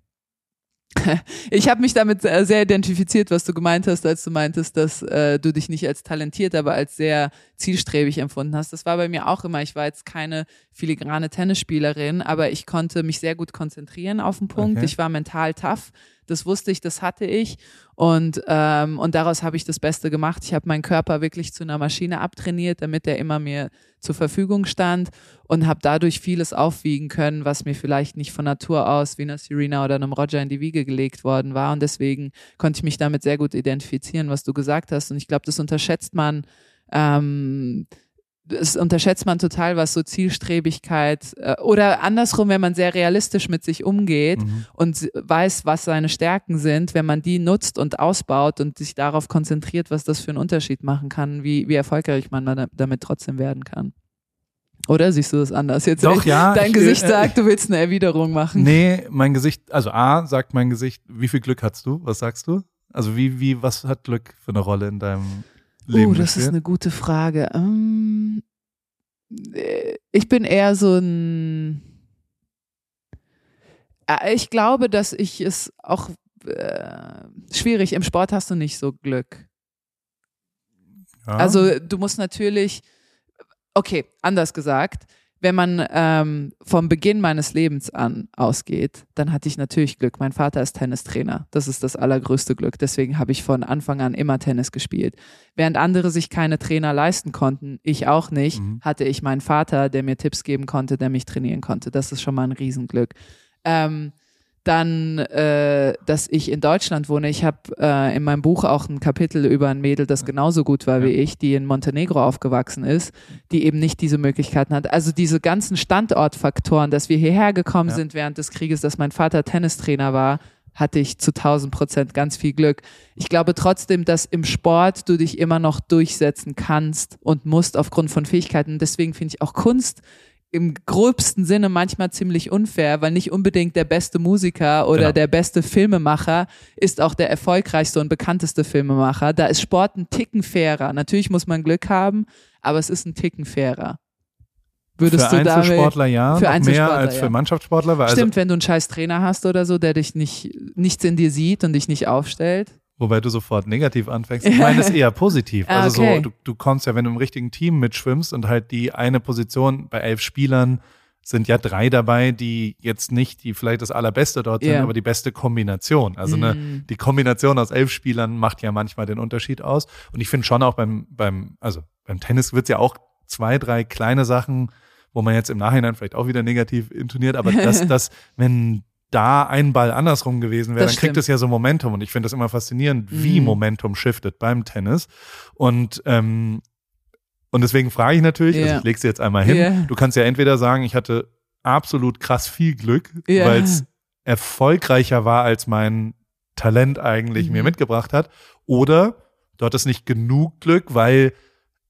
[laughs] Ich habe mich damit sehr identifiziert, was du gemeint hast, als du meintest, dass äh, du dich nicht als talentiert, aber als sehr zielstrebig empfunden hast. Das war bei mir auch immer. Ich war jetzt keine filigrane Tennisspielerin, aber ich konnte mich sehr gut konzentrieren auf den Punkt. Okay. Ich war mental tough. Das wusste ich, das hatte ich. Und, ähm, und daraus habe ich das Beste gemacht. Ich habe meinen Körper wirklich zu einer Maschine abtrainiert, damit er immer mir zur Verfügung stand und habe dadurch vieles aufwiegen können, was mir vielleicht nicht von Natur aus wie einer Serena oder einem Roger in die Wiege gelegt worden war. Und deswegen konnte ich mich damit sehr gut identifizieren, was du gesagt hast. Und ich glaube, das unterschätzt man. Ähm, das unterschätzt man total, was so Zielstrebigkeit äh, oder andersrum, wenn man sehr realistisch mit sich umgeht mhm. und weiß, was seine Stärken sind, wenn man die nutzt und ausbaut und sich darauf konzentriert, was das für einen Unterschied machen kann, wie, wie erfolgreich man damit trotzdem werden kann. Oder siehst du das anders? Jetzt Doch, ja. [laughs] Dein ich, Gesicht äh, sagt, du willst eine Erwiderung machen. Nee, mein Gesicht, also A sagt mein Gesicht, wie viel Glück hast du? Was sagst du? Also wie, wie, was hat Glück für eine Rolle in deinem Leben? Oh, das ist eine gute Frage. Um, ähm, ich bin eher so ein. Äh, ich glaube, dass ich es auch äh, schwierig. Im Sport hast du nicht so Glück. Ja. Also du musst natürlich. Okay, anders gesagt wenn man ähm, vom Beginn meines Lebens an ausgeht, dann hatte ich natürlich Glück. Mein Vater ist Tennistrainer. Das ist das allergrößte Glück. Deswegen habe ich von Anfang an immer Tennis gespielt. Während andere sich keine Trainer leisten konnten, ich auch nicht, mhm. hatte ich meinen Vater, der mir Tipps geben konnte, der mich trainieren konnte. Das ist schon mal ein Riesenglück. Ähm, dann, äh, dass ich in Deutschland wohne. Ich habe äh, in meinem Buch auch ein Kapitel über ein Mädel, das genauso gut war wie ich, die in Montenegro aufgewachsen ist, die eben nicht diese Möglichkeiten hat. Also diese ganzen Standortfaktoren, dass wir hierher gekommen ja. sind während des Krieges, dass mein Vater Tennistrainer war, hatte ich zu 1000 Prozent ganz viel Glück. Ich glaube trotzdem, dass im Sport du dich immer noch durchsetzen kannst und musst aufgrund von Fähigkeiten. Deswegen finde ich auch Kunst im gröbsten Sinne manchmal ziemlich unfair, weil nicht unbedingt der beste Musiker oder genau. der beste Filmemacher ist auch der erfolgreichste und bekannteste Filmemacher. Da ist Sport ein Ticken fairer. Natürlich muss man Glück haben, aber es ist ein Ticken fairer. Würdest für du da Einzelsportler ja, für Einzelsportler, mehr als ja. für Mannschaftssportler. Weil Stimmt, Also, wenn du einen scheiß Trainer hast oder so, der dich nicht, nichts in dir sieht und dich nicht aufstellt. Wobei du sofort negativ anfängst. [laughs] Ich meine es eher positiv. Ah, Also okay. so, du, du kommst ja, wenn du im richtigen Team mitschwimmst und halt die eine Position bei elf Spielern sind ja drei dabei, die jetzt nicht die vielleicht das allerbeste dort sind, Ja. aber die beste Kombination. Also eine, Mm. die Kombination aus elf Spielern macht ja manchmal den Unterschied aus. Und ich finde schon auch beim, beim, also beim Tennis wird's ja auch zwei, drei kleine Sachen, wo man jetzt im Nachhinein vielleicht auch wieder negativ intoniert, aber dass, [laughs] dass, wenn da ein Ball andersrum gewesen wäre, dann kriegt es ja so Momentum. Und ich finde das immer faszinierend, wie Mhm. Momentum shiftet beim Tennis. Und ähm, und deswegen frage ich natürlich, also Ja. ich lege sie jetzt einmal hin, Ja. du kannst ja entweder sagen, ich hatte absolut krass viel Glück, Ja. weil es erfolgreicher war, als mein Talent eigentlich Mhm. mir mitgebracht hat, oder du hattest nicht genug Glück, weil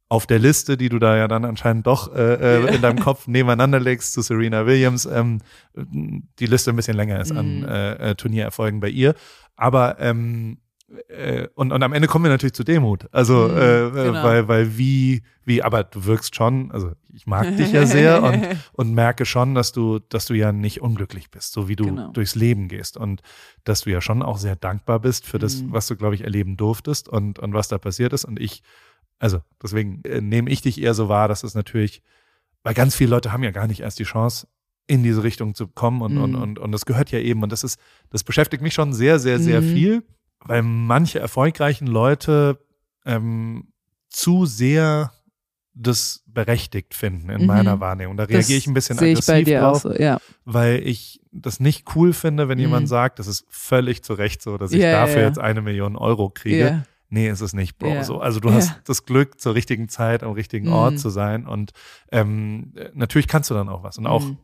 auf der Liste, die du da ja dann anscheinend doch äh, äh, in deinem Kopf nebeneinander legst zu Serena Williams, ähm, die Liste ein bisschen länger ist an Mhm. äh, äh, Turniererfolgen bei ihr. Aber ähm, äh, und, und am Ende kommen wir natürlich zu Demut. Also, Mhm, äh, äh, genau. weil, weil wie, wie, aber du wirkst schon, also ich mag dich ja sehr [laughs] und, und merke schon, dass du, dass du ja nicht unglücklich bist, so wie du Genau. durchs Leben gehst und dass du ja schon auch sehr dankbar bist für das, Mhm. was du, glaube ich, erleben durftest und, und was da passiert ist. Und ich, also deswegen äh, nehme ich dich eher so wahr, dass es natürlich, weil ganz viele Leute haben ja gar nicht erst die Chance, in diese Richtung zu kommen und, und, Mhm. und, und das gehört ja eben und das ist, das beschäftigt mich schon sehr, sehr, sehr Mhm. viel, weil manche erfolgreichen Leute ähm, zu sehr das berechtigt finden in Mhm. meiner Wahrnehmung. Da reagiere ich ein bisschen aggressiv drauf, so, ja. weil ich das nicht cool finde, wenn Mhm. jemand sagt, das ist völlig zu Recht so, dass ich ja, dafür ja. jetzt eine Million Euro kriege. Ja. Nee, ist es nicht, Bro. Ja. So, also du hast das Glück, zur richtigen Zeit am richtigen Ort Mhm. zu sein. Und ähm, äh, natürlich kannst du dann auch was. Und auch Mhm.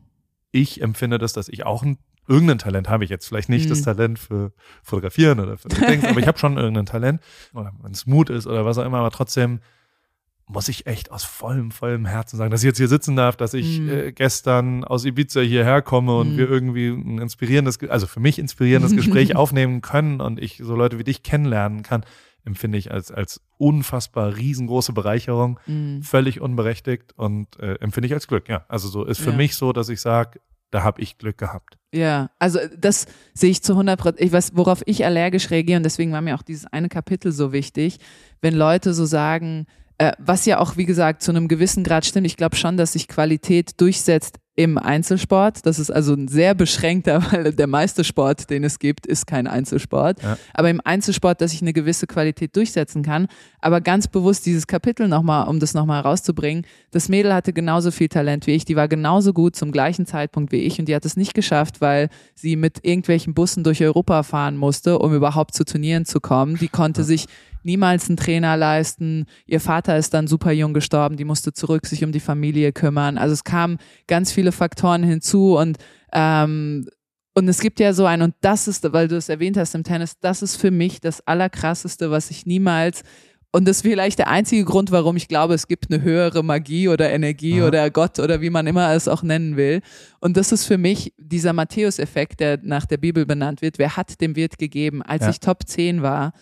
ich empfinde das, dass ich auch ein, irgendein Talent habe ich jetzt. Vielleicht nicht Mhm. das Talent für Fotografieren oder für Dings, aber ich [laughs] habe schon irgendein Talent. Oder wenn es Mut ist oder was auch immer, aber trotzdem muss ich echt aus vollem, vollem Herzen sagen, dass ich jetzt hier sitzen darf, dass ich Mhm. äh, gestern aus Ibiza hierher komme und Mhm. wir irgendwie ein inspirierendes, also für mich inspirierendes Gespräch [laughs] aufnehmen können und ich so Leute wie dich kennenlernen kann, empfinde ich als, als unfassbar riesengroße Bereicherung, Mhm. völlig unberechtigt und äh, empfinde ich als Glück, ja. Also so ist für Ja. mich so, dass ich sage, da habe ich Glück gehabt. Ja, also das sehe ich zu 100 Prozent. Ich weiß, worauf ich allergisch reagiere und deswegen war mir auch dieses eine Kapitel so wichtig, wenn Leute so sagen, äh, was ja auch, wie gesagt, zu einem gewissen Grad stimmt. Ich glaube schon, dass sich Qualität durchsetzt im Einzelsport. Das ist also ein sehr beschränkter, [laughs] weil der meiste Sport, den es gibt, ist kein Einzelsport. Ja. Aber im Einzelsport, dass ich eine gewisse Qualität durchsetzen kann. Aber ganz bewusst dieses Kapitel nochmal, um das nochmal rauszubringen. Das Mädel hatte genauso viel Talent wie ich. Die war genauso gut zum gleichen Zeitpunkt wie ich und die hat es nicht geschafft, weil sie mit irgendwelchen Bussen durch Europa fahren musste, um überhaupt zu Turnieren zu kommen. Die konnte sich niemals einen Trainer leisten. Ihr Vater ist dann super jung gestorben, die musste zurück sich um die Familie kümmern. Also es kamen ganz viele Faktoren hinzu und ähm, und es gibt ja so ein, und das ist, weil du es erwähnt hast im Tennis, das ist für mich das Allerkrasseste, was ich niemals, und das ist vielleicht der einzige Grund, warum ich glaube, es gibt eine höhere Magie oder Energie Ja. oder Gott oder wie man immer es auch nennen will. Und das ist für mich dieser Matthäus-Effekt, der nach der Bibel benannt wird. Wer hat, dem wird gegeben. Als Ja. ich Top 10 war,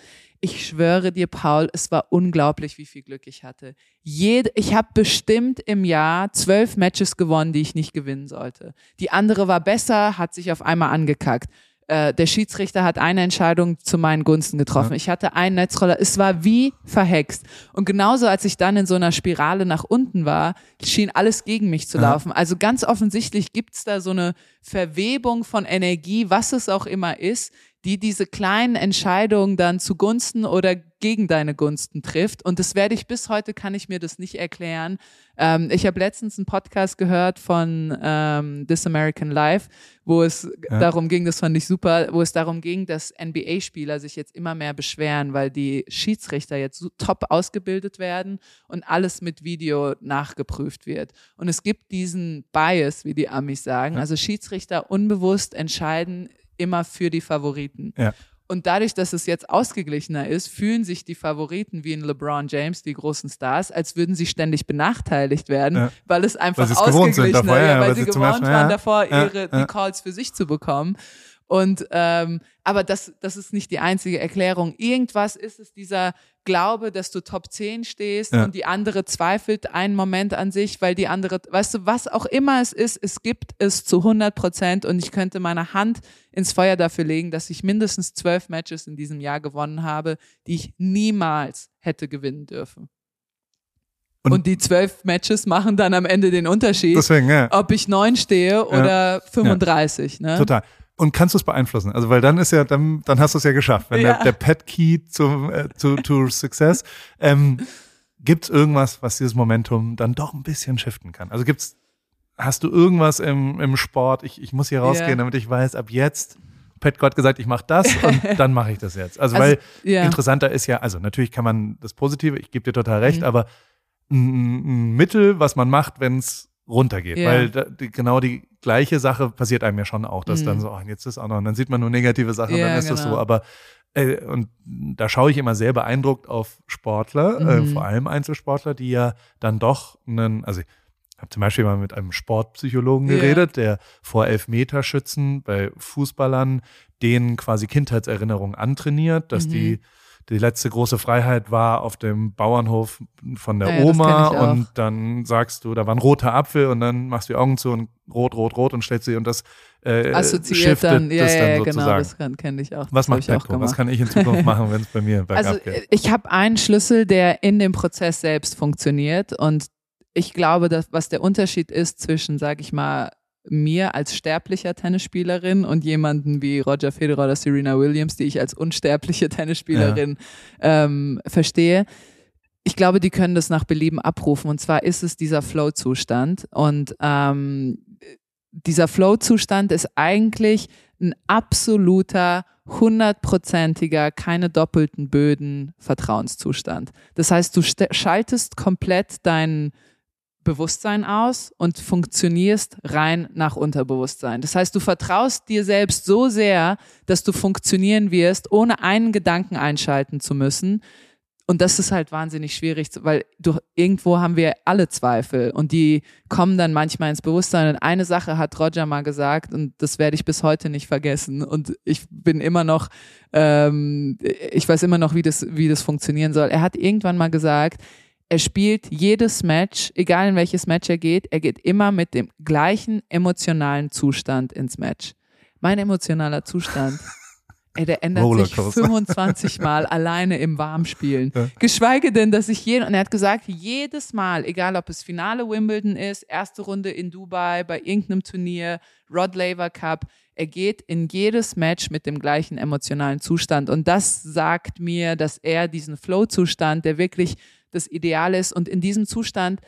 ich schwöre dir, Paul, es war unglaublich, wie viel Glück ich hatte. Jede, ich habe bestimmt im Jahr zwölf Matches gewonnen, die ich nicht gewinnen sollte. Die andere war besser, hat sich auf einmal angekackt. Äh, der Schiedsrichter hat eine Entscheidung zu meinen Gunsten getroffen. Ja. Ich hatte einen Netzroller. Es war wie verhext. Und genauso, als ich dann in so einer Spirale nach unten war, schien alles gegen mich zu Ja. laufen. Also ganz offensichtlich gibt's da so eine Verwebung von Energie, was es auch immer ist, die diese kleinen Entscheidungen dann zugunsten oder gegen deine Gunsten trifft. Und das werde ich bis heute, kann ich mir das nicht erklären. Ähm, ich habe letztens einen Podcast gehört von ähm, This American Life, wo es Ja. darum ging, das fand ich super, wo es darum ging, dass NBA-Spieler sich jetzt immer mehr beschweren, weil die Schiedsrichter jetzt so top ausgebildet werden und alles mit Video nachgeprüft wird. Und es gibt diesen Bias, wie die Amis sagen. Ja. Also Schiedsrichter unbewusst entscheiden immer für die Favoriten. Ja. Und dadurch, dass es jetzt ausgeglichener ist, fühlen sich die Favoriten wie in LeBron James, die großen Stars, als würden sie ständig benachteiligt werden, Ja. weil es einfach ausgeglichener, davor, ja, weil, weil sie sie gewohnt waren davor, ihre die Calls für sich zu bekommen. Und ähm, aber das, das ist nicht die einzige Erklärung. Irgendwas ist es dieser glaube, dass du Top 10 stehst ja. und die andere zweifelt einen Moment an sich, weil die andere, weißt du, was auch immer es ist, es gibt es zu 100 Prozent und ich könnte meine Hand ins Feuer dafür legen, dass ich mindestens zwölf Matches in diesem Jahr gewonnen habe, die ich niemals hätte gewinnen dürfen. Und, und, die zwölf Matches machen dann am Ende den Unterschied, deswegen, ja. ob ich neun stehe oder ja. 35. Ja. Ne? Total. Und kannst du es beeinflussen? Also, weil dann ist ja, dann, dann hast du es ja geschafft. Wenn ja. der, der Pet Key zum, äh, zu, to Success, ähm, gibt es irgendwas, was dieses Momentum dann doch ein bisschen shiften kann? Also gibt's, hast du irgendwas im, im Sport? Ich, ich muss hier rausgehen, damit ich weiß, ab jetzt Pat Gott gesagt, ich mache das und [laughs] dann mache ich das jetzt. Also, also weil ja. interessanter ist ja, also natürlich kann man das Positive, ich gebe dir total recht, mhm. aber ein, ein Mittel, was man macht, wenn es runtergeht. Ja. Weil da, die, genau die gleiche Sache passiert einem ja schon auch, dass mhm. dann so, oh, jetzt ist auch noch, und dann sieht man nur negative Sachen, ja, dann ist genau. das so. Aber äh, und da schaue ich immer sehr beeindruckt auf Sportler, äh, mhm. äh, vor allem Einzelsportler, die ja dann doch einen, also ich habe zum Beispiel mal mit einem Sportpsychologen geredet, der vor Elfmeterschützen bei Fußballern denen quasi Kindheitserinnerungen antrainiert, dass mhm. die die letzte große Freiheit war auf dem Bauernhof von der ja, Oma und dann sagst du, da war ein roter Apfel und dann machst du die Augen zu und rot, rot, rot und stellst sie und das äh, Assoziiert dann, ja, das dann ja, sozusagen. genau, das kenne ich auch. Was macht Petko? Was kann ich in Zukunft machen, wenn es bei mir bergab also, geht? Ich habe einen Schlüssel, der in dem Prozess selbst funktioniert und ich glaube, dass, was der Unterschied ist zwischen, sag ich mal, mir als sterblicher Tennisspielerin und jemanden wie Roger Federer oder Serena Williams, die ich als unsterbliche [laughs] Tennisspielerin ja. ähm, verstehe. Ich glaube, die können das nach Belieben abrufen. Und zwar ist es dieser Flow-Zustand. Und ähm, dieser Flow-Zustand ist eigentlich ein absoluter, hundertprozentiger, keine doppelten Böden Vertrauenszustand. Das heißt, du schaltest komplett deinen Bewusstsein aus und funktionierst rein nach Unterbewusstsein. Das heißt, du vertraust dir selbst so sehr, dass du funktionieren wirst, ohne einen Gedanken einschalten zu müssen. Und das ist halt wahnsinnig schwierig, weil du, irgendwo haben wir alle Zweifel und die kommen dann manchmal ins Bewusstsein. Und eine Sache hat Roger mal gesagt und das werde ich bis heute nicht vergessen. Und ich bin immer noch, ähm, ich weiß immer noch, wie das, wie das funktionieren soll. Er hat irgendwann mal gesagt, er spielt jedes Match, egal in welches Match er geht, er geht immer mit dem gleichen emotionalen Zustand ins Match. Mein emotionaler Zustand, [laughs] ey, der ändert sich 25 Mal [laughs] alleine im Warmspielen. Ja. Geschweige denn, dass ich jeden, und er hat gesagt, jedes Mal, egal ob es Finale Wimbledon ist, erste Runde in Dubai, bei irgendeinem Turnier, Rod Laver Cup, er geht in jedes Match mit dem gleichen emotionalen Zustand. Und das sagt mir, dass er diesen Flow-Zustand, der wirklich das Ideal ist. Und in diesem Zustand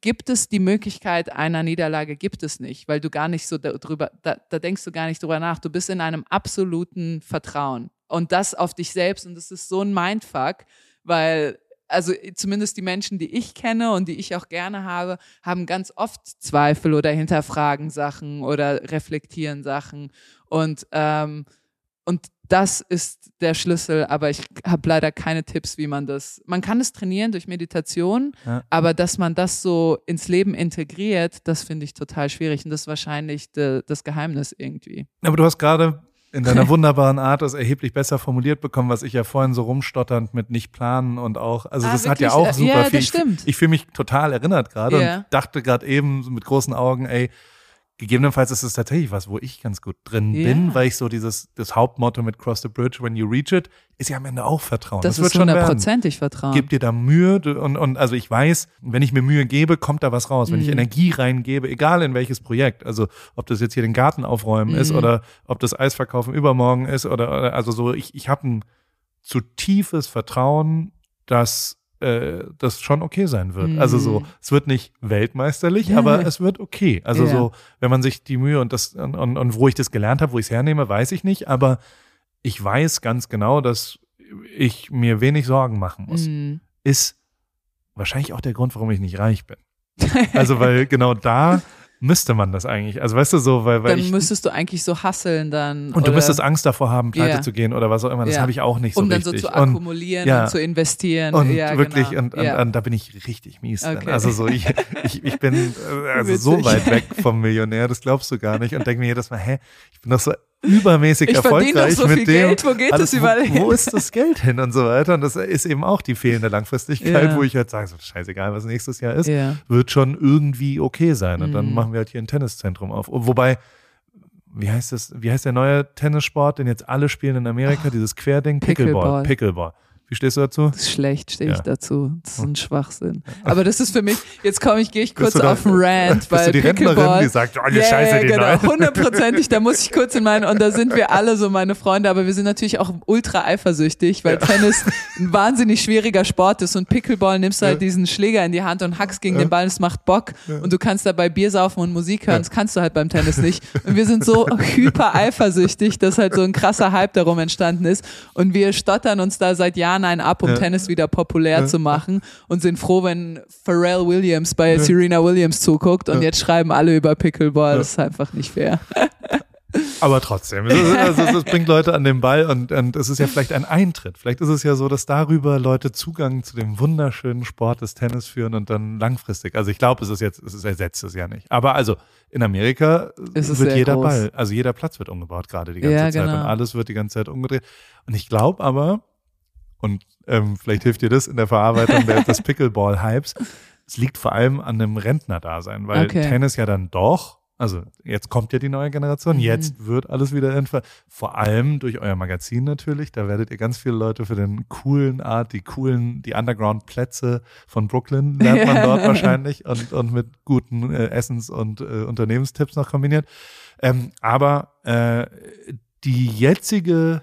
gibt es die Möglichkeit einer Niederlage, gibt es nicht, weil du gar nicht so darüber, da, da denkst du gar nicht drüber nach. Du bist in einem absoluten Vertrauen. Und das auf dich selbst. Und das ist so ein Mindfuck, weil also zumindest die Menschen, die ich kenne und die ich auch gerne habe, haben ganz oft Zweifel oder hinterfragen Sachen oder reflektieren Sachen. Und, ähm, und das ist der Schlüssel, aber ich habe leider keine Tipps, wie man das. Man kann es trainieren durch Meditation, ja. aber dass man das so ins Leben integriert, das finde ich total schwierig und das ist wahrscheinlich de, das Geheimnis irgendwie. Aber du hast gerade in deiner [laughs] wunderbaren Art das erheblich besser formuliert bekommen, was ich ja vorhin so rumstotternd mit nicht planen und auch, also ah, das wirklich? hat ja auch super ja, viel. Ich, ich fühle mich total erinnert gerade yeah. und dachte gerade eben mit großen Augen, ey, gegebenenfalls ist es tatsächlich was, wo ich ganz gut drin yeah. bin, weil ich so dieses das Hauptmotto mit Cross the Bridge, when you reach it, ist ja am Ende auch Vertrauen. Das, das wird hundertprozentig Vertrauen. Gib dir da Mühe und, und also ich weiß, wenn ich mir Mühe gebe, kommt da was raus. Wenn mm. ich mhm. Energie reingebe, egal in welches Projekt, also ob das jetzt hier den Garten aufräumen mm. ist mhm. oder ob das Eisverkaufen übermorgen ist oder, oder also so, ich, ich habe ein zu tiefes Vertrauen, dass äh, das schon okay sein wird. Mhm. Also so, mhm. es wird nicht weltmeisterlich, ja. aber es wird okay. Also ja. so, wenn man sich die Mühe und das und, und, und wo ich das gelernt habe, wo ich es hernehme, weiß ich nicht, aber ich weiß ganz genau, dass ich mir wenig Sorgen machen muss. Mhm. Ist wahrscheinlich auch der Grund, warum ich nicht reich bin. Also weil [laughs] genau da müsste man das eigentlich. Also weißt du so, weil, weil dann ich, müsstest du eigentlich so hasseln dann. Und du müsstest Angst davor haben, pleite yeah. zu gehen oder was auch immer. Das yeah. habe ich auch nicht so um richtig. Um dann so zu akkumulieren und, ja. und zu investieren. Und ja, wirklich, genau. und, und, ja. und, da bin ich richtig mies. Okay. Also so, ich, ich, ich bin äh, also [laughs] so weit weg vom Millionär, das glaubst du gar nicht. Und denke mir jedes Mal, hä, ich bin doch so übermäßig Ich erfolgreich so mit dem. Geld, wo geht alles, das überall wo, wo ist das Geld hin und so weiter? Und das ist eben auch die fehlende Langfristigkeit, Ja. wo ich halt sage, so scheißegal, was nächstes Jahr ist, Ja. wird schon irgendwie okay sein. Und dann Mhm. machen wir halt hier ein Tenniszentrum auf. Wobei, wie heißt das, wie heißt der neue Tennissport, den jetzt alle spielen in Amerika, dieses Querding? Pickleball. Pickleball. Pickleball. Wie stehst du dazu? Das ist schlecht, stehe ich Ja. dazu. Das ist ein Schwachsinn. Aber das ist für mich, jetzt komme ich, gehe ich [laughs] kurz Bist da- auf den Rant, [laughs] bist weil du die Rentnerin, Pickleball, die sagt, oh, die Ja, Scheiße, ja, die genau, hundertprozentig, da muss ich kurz in meinen, und da sind wir alle so meine Freunde, aber wir sind natürlich auch ultra eifersüchtig, weil Tennis ein wahnsinnig schwieriger Sport ist und Pickleball nimmst du halt diesen Schläger in die Hand und hackst gegen den Ball, es macht Bock und du kannst dabei Bier saufen und Musik hören, das kannst du halt beim Tennis nicht. Und wir sind so [laughs] hyper eifersüchtig, dass halt so ein krasser Hype darum entstanden ist und wir stottern uns da seit Jahren einen ab, um Ja. Tennis wieder populär zu machen und sind froh, wenn Pharrell Williams bei Serena Williams zuguckt und jetzt schreiben alle über Pickleball, das ist einfach nicht fair. [laughs] Aber trotzdem, es, also, es bringt Leute an den Ball und, und es ist ja vielleicht ein Eintritt. Vielleicht ist es ja so, dass darüber Leute Zugang zu dem wunderschönen Sport des Tennis führen und dann langfristig. Also ich glaube, es ist jetzt, es ist, ersetzt es ja nicht. Aber also in Amerika Es wird jeder groß. Ball, also jeder Platz wird umgebaut gerade die ganze Ja, Zeit genau. und alles wird die ganze Zeit umgedreht. Und ich glaube aber, und ähm, vielleicht hilft dir das in der Verarbeitung der, des Pickleball-Hypes, es liegt vor allem an dem Rentnerdasein, weil Okay. Tennis ja dann doch, also jetzt kommt ja die neue Generation, Mhm. jetzt wird alles wieder entfer vor allem durch euer Magazin natürlich, da werdet ihr ganz viele Leute für den coolen Art, die coolen, die Underground-Plätze von Brooklyn lernt man [laughs] dort wahrscheinlich und, und mit guten äh, Essens- und äh, Unternehmenstipps noch kombiniert. Ähm, aber äh, die jetzige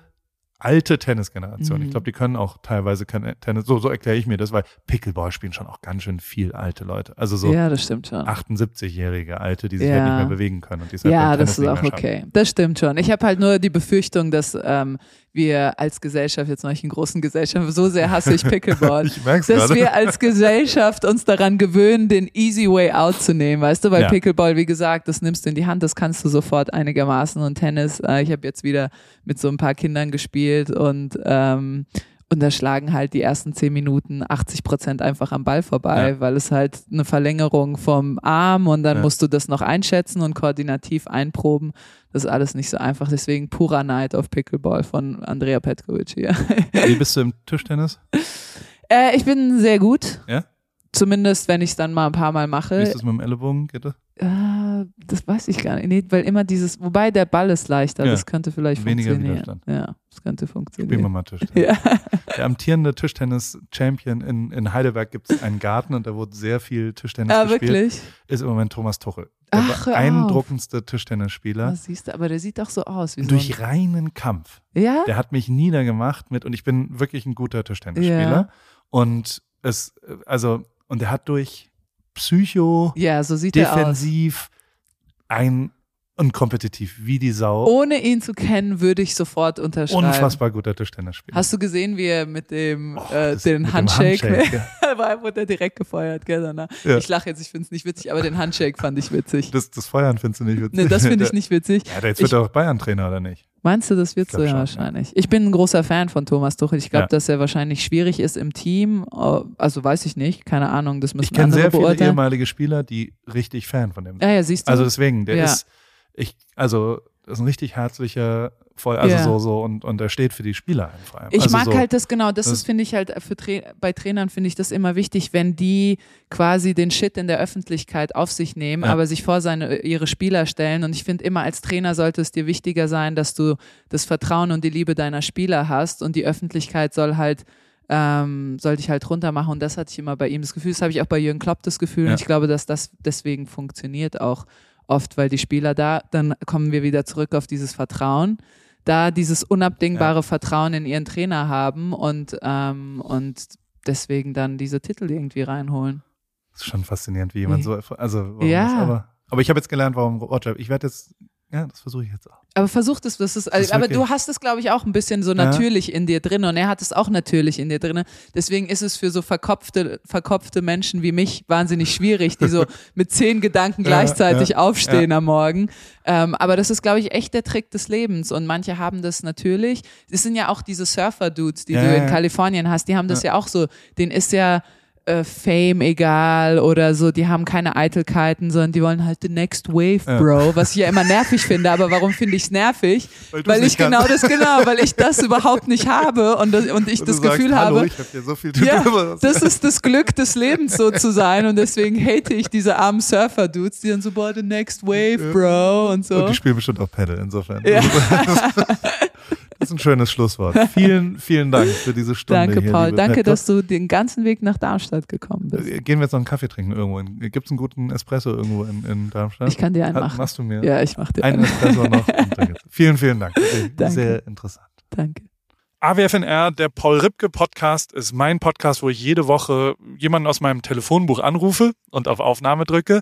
alte Tennisgeneration, Mhm. ich glaube, die können auch teilweise kein Tennis, so, so erkläre ich mir das, weil Pickleball spielen schon auch ganz schön viel alte Leute. Also so Ja, das stimmt schon. 78-jährige Alte, die sich Ja. halt nicht mehr bewegen können. Und die halt Ja, das ist auch okay. Das stimmt schon. Ich habe halt nur die Befürchtung, dass ähm, wir als Gesellschaft, jetzt noch nicht in großen Gesellschaften, so sehr hasse ich [laughs] Pickleball, Ich dass gerade. wir als Gesellschaft uns daran gewöhnen, den easy way out zu nehmen, weißt du? Weil Ja. Pickleball, wie gesagt, das nimmst du in die Hand, das kannst du sofort einigermaßen. Und Tennis, äh, ich habe jetzt wieder mit so ein paar Kindern gespielt und ähm, und da schlagen halt die ersten zehn Minuten 80 Prozent einfach am Ball vorbei, Ja. weil es halt eine Verlängerung vom Arm und dann Ja. musst du das noch einschätzen und koordinativ einproben. Das ist alles nicht so einfach. Deswegen purer Night auf Pickleball von Andrea Petkovic hier. Wie bist du im Tischtennis? [laughs] äh, ich bin sehr gut. Ja? Zumindest, wenn ich es dann mal ein paar Mal Wie mache. ist das mit dem Ellenbogen? Geht das? Äh, das weiß ich gar nicht. Nee, weil immer dieses, wobei der Ball ist leichter, Ja. das könnte vielleicht Weniger funktionieren. Widerstand. Ja, das könnte Spielen wir funktionieren. mal Tischtennis. Ja. Der amtierende Tischtennis-Champion in, in Heidelberg gibt es einen Garten und da wurde sehr viel Tischtennis Ah, gespielt. wirklich? Ist im Moment Thomas Tuchel. Der Ach, beeindruckendste Tischtennisspieler. Ah, siehst du, aber der sieht doch so aus wie Durch so reinen Kampf. Ja? Der hat mich niedergemacht mit, und ich bin wirklich ein guter Tischtennisspieler. Ja. Und es, also, und er hat durch Psycho, Ja, so sieht er aus. defensiv, ein und kompetitiv wie die Sau. Ohne ihn zu kennen, würde ich sofort unterschreiben. Unfassbar guter Tischtennisspieler. Hast du gesehen, wie er mit dem, Oh, äh, den mit dem Handshake, Handshake, ja. [laughs] war, wurde er direkt gefeuert, gell? Danach. Ja. Ich lache jetzt, ich finde es nicht witzig, aber den Handshake fand ich witzig. Das, das Feuern findest du nicht witzig. Nee, das finde ich [laughs] nicht witzig. Ja, jetzt Ich- wird er auch Bayern-Trainer, oder nicht? Meinst du, das wird Ich so? Ja, wahrscheinlich. Ich bin ein großer Fan von Thomas Tuchel. Ich glaube, Ja. dass er wahrscheinlich schwierig ist im Team. Oh, Also weiß ich nicht, keine Ahnung, das Ich müssen kenne andere sehr viele beurteilen. ehemalige Spieler, die richtig Fan von dem sind. Ja, ja, siehst du. Also deswegen, der Ja. ist, ich, also, das ist ein richtig herzlicher, voll, also Ja. so, so, und, und er steht für die Spieler einfach. Ich also mag so, halt das genau, das, das- ist, finde ich halt, für Tra bei Trainern finde ich das immer wichtig, wenn die quasi den Shit in der Öffentlichkeit auf sich nehmen, Ja. aber sich vor seine, ihre Spieler stellen. Und ich finde immer als Trainer sollte es dir wichtiger sein, dass du das Vertrauen und die Liebe deiner Spieler hast und die Öffentlichkeit soll halt ähm, soll dich halt runter machen und das hatte ich immer bei ihm das Gefühl, das habe ich auch bei Jürgen Klopp das Gefühl Ja. und ich glaube, dass das deswegen funktioniert auch oft, weil die Spieler da, dann kommen wir wieder zurück auf dieses Vertrauen, da dieses unabdingbare Vertrauen in ihren Trainer haben und, ähm, und deswegen dann diese Titel irgendwie reinholen. Das ist schon faszinierend, wie jemand so, also, warum Ja. das, aber, aber ich habe jetzt gelernt, warum Roger, ich werde jetzt, ja, das versuche ich jetzt auch. Aber versuch das, das ist, ist aber du hast es, glaube ich, auch ein bisschen so natürlich in dir drin und er hat es auch natürlich in dir drin. Deswegen ist es für so verkopfte, verkopfte Menschen wie mich wahnsinnig schwierig, die so [laughs] mit zehn Gedanken Ja, gleichzeitig ja, aufstehen am Morgen. Ähm, aber das ist, glaube ich, echt der Trick des Lebens und manche haben das natürlich. Es sind ja auch diese Surfer-Dudes, die Ja, du ja, in ja. Kalifornien hast, die haben das ja, auch so, denen ist ja äh, Fame egal oder so, die haben keine Eitelkeiten, sondern die wollen halt the next wave, bro, ja. was ich ja immer nervig finde. Aber warum finde ich es nervig? [laughs] Weil, weil ich genau das, genau, weil ich das überhaupt nicht habe und, das, und ich und das Gefühl sagst, habe, ich hab so viel ja, [laughs] das ist das Glück des Lebens so zu sein und deswegen hate ich diese armen Surfer-Dudes, die dann so, boah, the next wave, bro und so. Und die spielen bestimmt auch Pedal, insofern. Ja. [laughs] Das ist ein schönes Schlusswort. Vielen, vielen Dank für diese Stunde. Danke, hier, Paul. Danke, dass du den ganzen Weg nach Darmstadt gekommen bist. Äh, gehen wir jetzt noch einen Kaffee trinken irgendwo. Gibt es einen guten Espresso irgendwo in, in Darmstadt? Ich kann dir einen machen. Machst du mir? Ja, ich mach dir einen. Einen Espresso noch. [laughs] vielen, vielen Dank. Danke. Sehr interessant. Danke. AWFNR, der Paul Ripke Podcast, ist mein Podcast, wo ich jede Woche jemanden aus meinem Telefonbuch anrufe und auf Aufnahme drücke.